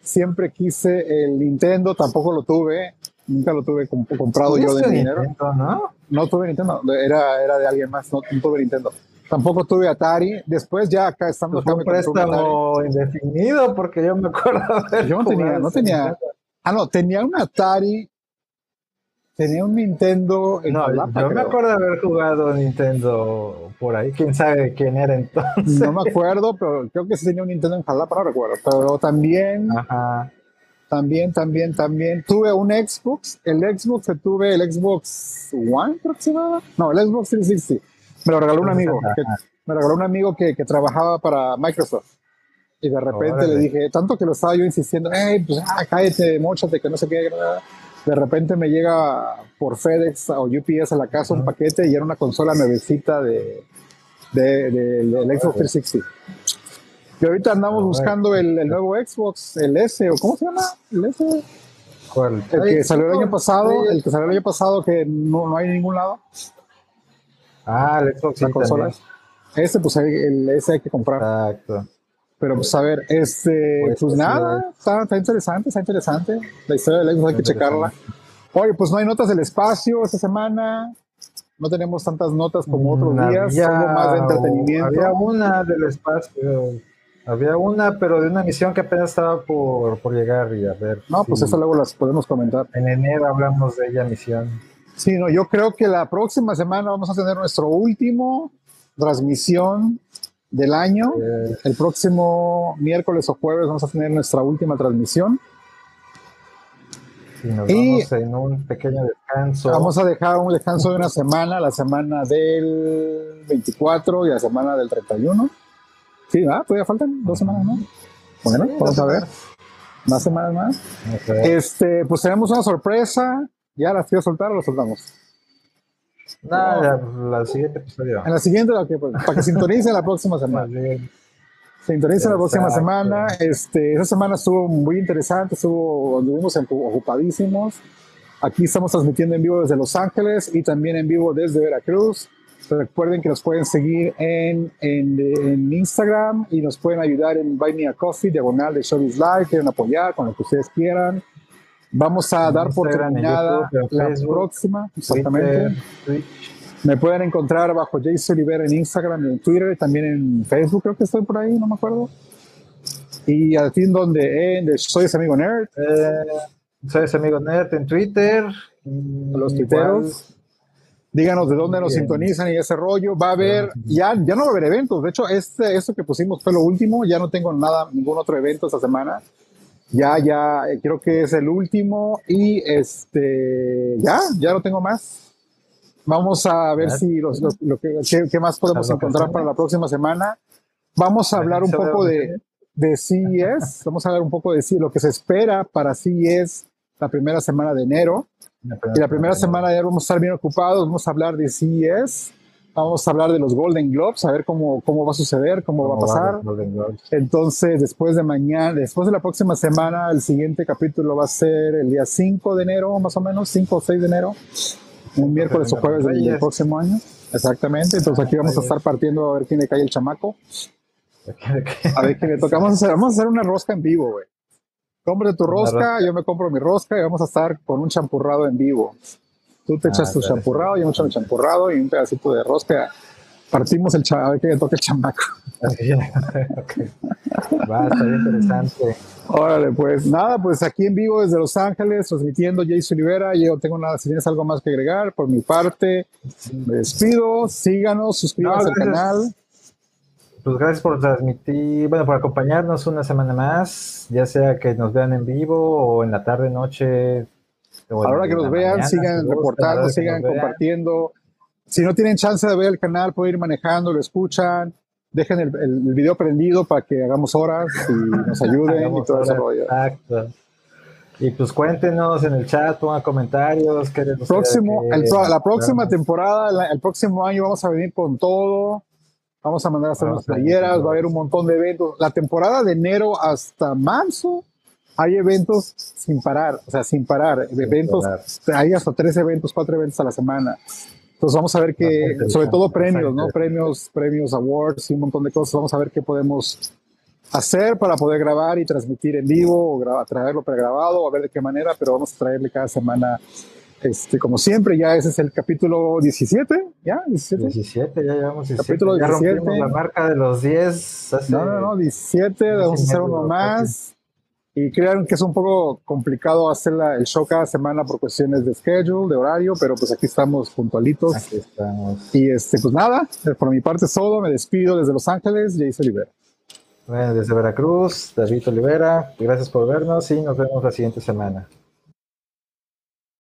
Siempre quise el Nintendo, tampoco lo tuve. Nunca lo tuve comprado yo de dinero. ¿no? no tuve Nintendo, era, era de alguien más, no tuve Nintendo. Tampoco tuve Atari. Después ya acá estamos. Fue un préstamo indefinido porque yo me acuerdo de Yo no tenía, no tenía. Ah, no, tenía un Atari. Tenía un Nintendo en no, Yo me acuerdo de haber jugado Nintendo por ahí. Quién sabe quién era entonces. No me acuerdo, pero creo que sí tenía un Nintendo en Jalapa, no recuerdo. Pero también. Ajá. También, también, también. Tuve un Xbox. El Xbox que tuve, el Xbox One, creo que se llamaba. No, el Xbox 360 me lo regaló un amigo. me regaló un amigo que, que, trabajaba para Microsoft. Y de repente le dije, tanto que lo estaba yo insistiendo, hey, pues ah, cállate, mochate, que no sé qué. De repente me llega por FedEx o UPS a la casa un paquete y era una consola nuevecita de, de, del Xbox 360. Y ahorita andamos buscando el, el, nuevo Xbox, el S, o ¿cómo se llama? El S. ¿Cuál? El que salió el año pasado, el que salió el año pasado que no, no hay en ningún lado. Ah, el Xbox la consola. Ese, pues, ese hay que comprar. Exacto. Pero, pues, a ver, este, pues, pues nada, está, está, interesante, está interesante. La historia de Lexus hay que checarla. Oye, pues no hay notas del espacio esta semana. No tenemos tantas notas como otros mm, días, solo más de entretenimiento. Había una del espacio. Había una, pero de una misión que apenas estaba por, por llegar y a ver. No, pues eso luego las podemos comentar. En enero hablamos de ella misión. Sí, no, yo creo que la próxima semana vamos a tener nuestro último transmisión del año. Eh. El próximo miércoles o jueves vamos a tener nuestra última transmisión. Y nos vamos en un pequeño descanso. Vamos a dejar un descanso de una semana, la semana del 24 y la semana del 31. Sí, ¿verdad? Todavía faltan dos semanas más. Bueno, vamos a ver. Más semanas más. Este, pues tenemos una sorpresa. ¿Ya las quiero soltar o las soltamos? Nada, la siguiente episodio. En la siguiente, pues, para que sintonice la próxima semana. Sintonice la próxima semana. Este, esa semana estuvo muy interesante, estuvo, estuvimos ocupadísimos. Aquí estamos transmitiendo en vivo desde Los Ángeles y también en vivo desde Veracruz. Recuerden que nos pueden seguir en, en, Instagram y nos pueden ayudar en Buy Me a Coffee, diagonal de Showbiz Live, quieren apoyar con lo que ustedes quieran. Vamos a dar por terminada la próxima, exactamente. Me pueden encontrar bajo Jason Oliver en Instagram, en Twitter, también en Facebook, creo que estoy por ahí, no me acuerdo. Y al fin donde en Soy ese amigo nerd. Eh, soy ese amigo nerd en Twitter. Los tuiteros. Díganos de dónde nos sintonizan y ese rollo. Va a haber, ya, ya no va a haber eventos. De hecho, este, esto que pusimos fue lo último. Ya no tengo nada, ningún otro evento esta semana. Ya, ya, eh, creo que es el último. Y este, ya, ya no tengo más. Vamos a ver si los, lo que, qué, más podemos encontrar para la próxima semana. Vamos a hablar un poco de, de CES. Vamos a hablar un poco de lo que se espera para CES la primera semana de enero. Y la primera semana de vamos a estar bien ocupados, vamos a hablar de CES, vamos a hablar de los Golden Globes, a ver cómo, cómo va a suceder, cómo, va a pasar. Entonces, después de mañana, después de la próxima semana, el siguiente capítulo va a ser el día 5 de enero, más o menos, 5 o 6 de enero, un miércoles o jueves del, próximo año. Exactamente, entonces aquí vamos a estar partiendo a ver quién le cae el chamaco. A ver quién le toca. Vamos a hacer, vamos a hacer una rosca en vivo, güey. Cómprate tu rosca, yo me compro mi rosca y vamos a estar con un champurrado en vivo. Tú te echas ah, tu champurrado, yo me echo mi champurrado y un pedacito de rosca. Partimos el chaval, a ver que toque el chamaco. Va, está bien interesante. Órale, pues nada, pues aquí en vivo desde Los Ángeles, transmitiendo Jason Olivera. Yo tengo nada, si tienes algo más que agregar, por mi parte, me despido. Síganos, suscríbanse al canal pues gracias por transmitir, bueno, por acompañarnos una semana más, ya sea que nos vean en vivo o en la tarde, noche. Ahora que nos vean, sigan reportando, sigan compartiendo. Si no tienen chance de ver el canal, pueden ir manejando, lo escuchan. Dejen el, el, video prendido para que hagamos horas y nos ayuden y todo eso. Exacto. Y pues cuéntenos en el chat, pongan comentarios. Próximo, la próxima temporada, el próximo año vamos a venir con todo Vamos a mandar a hacer unas playeras, va a haber un montón de eventos. La temporada de enero hasta marzo hay eventos sin parar, o sea, sin parar. eventos, hay hasta tres eventos, cuatro eventos a la semana. Entonces vamos a ver qué, sobre todo premios, ¿no? Premios, premios, awards y un montón de cosas. Vamos a ver qué podemos hacer para poder grabar y transmitir en vivo o traerlo pregrabado, a ver de qué manera, pero vamos a traerle cada semana este, como siempre, ya ese es el capítulo 17, ¿ya? 17, 17 ya llevamos 17. Capítulo 17. Ya la marca de los 10. No, no, no, 17, vamos a hacer uno más. Y crean que es un poco complicado hacer el show cada semana por cuestiones de schedule, de horario, pero pues aquí estamos puntualitos. Aquí estamos. Y este, pues nada, por mi parte es todo. Me despido desde Los Ángeles, Jason Olivera. Bueno, desde Veracruz, David Olivera, gracias por vernos y nos vemos la siguiente semana.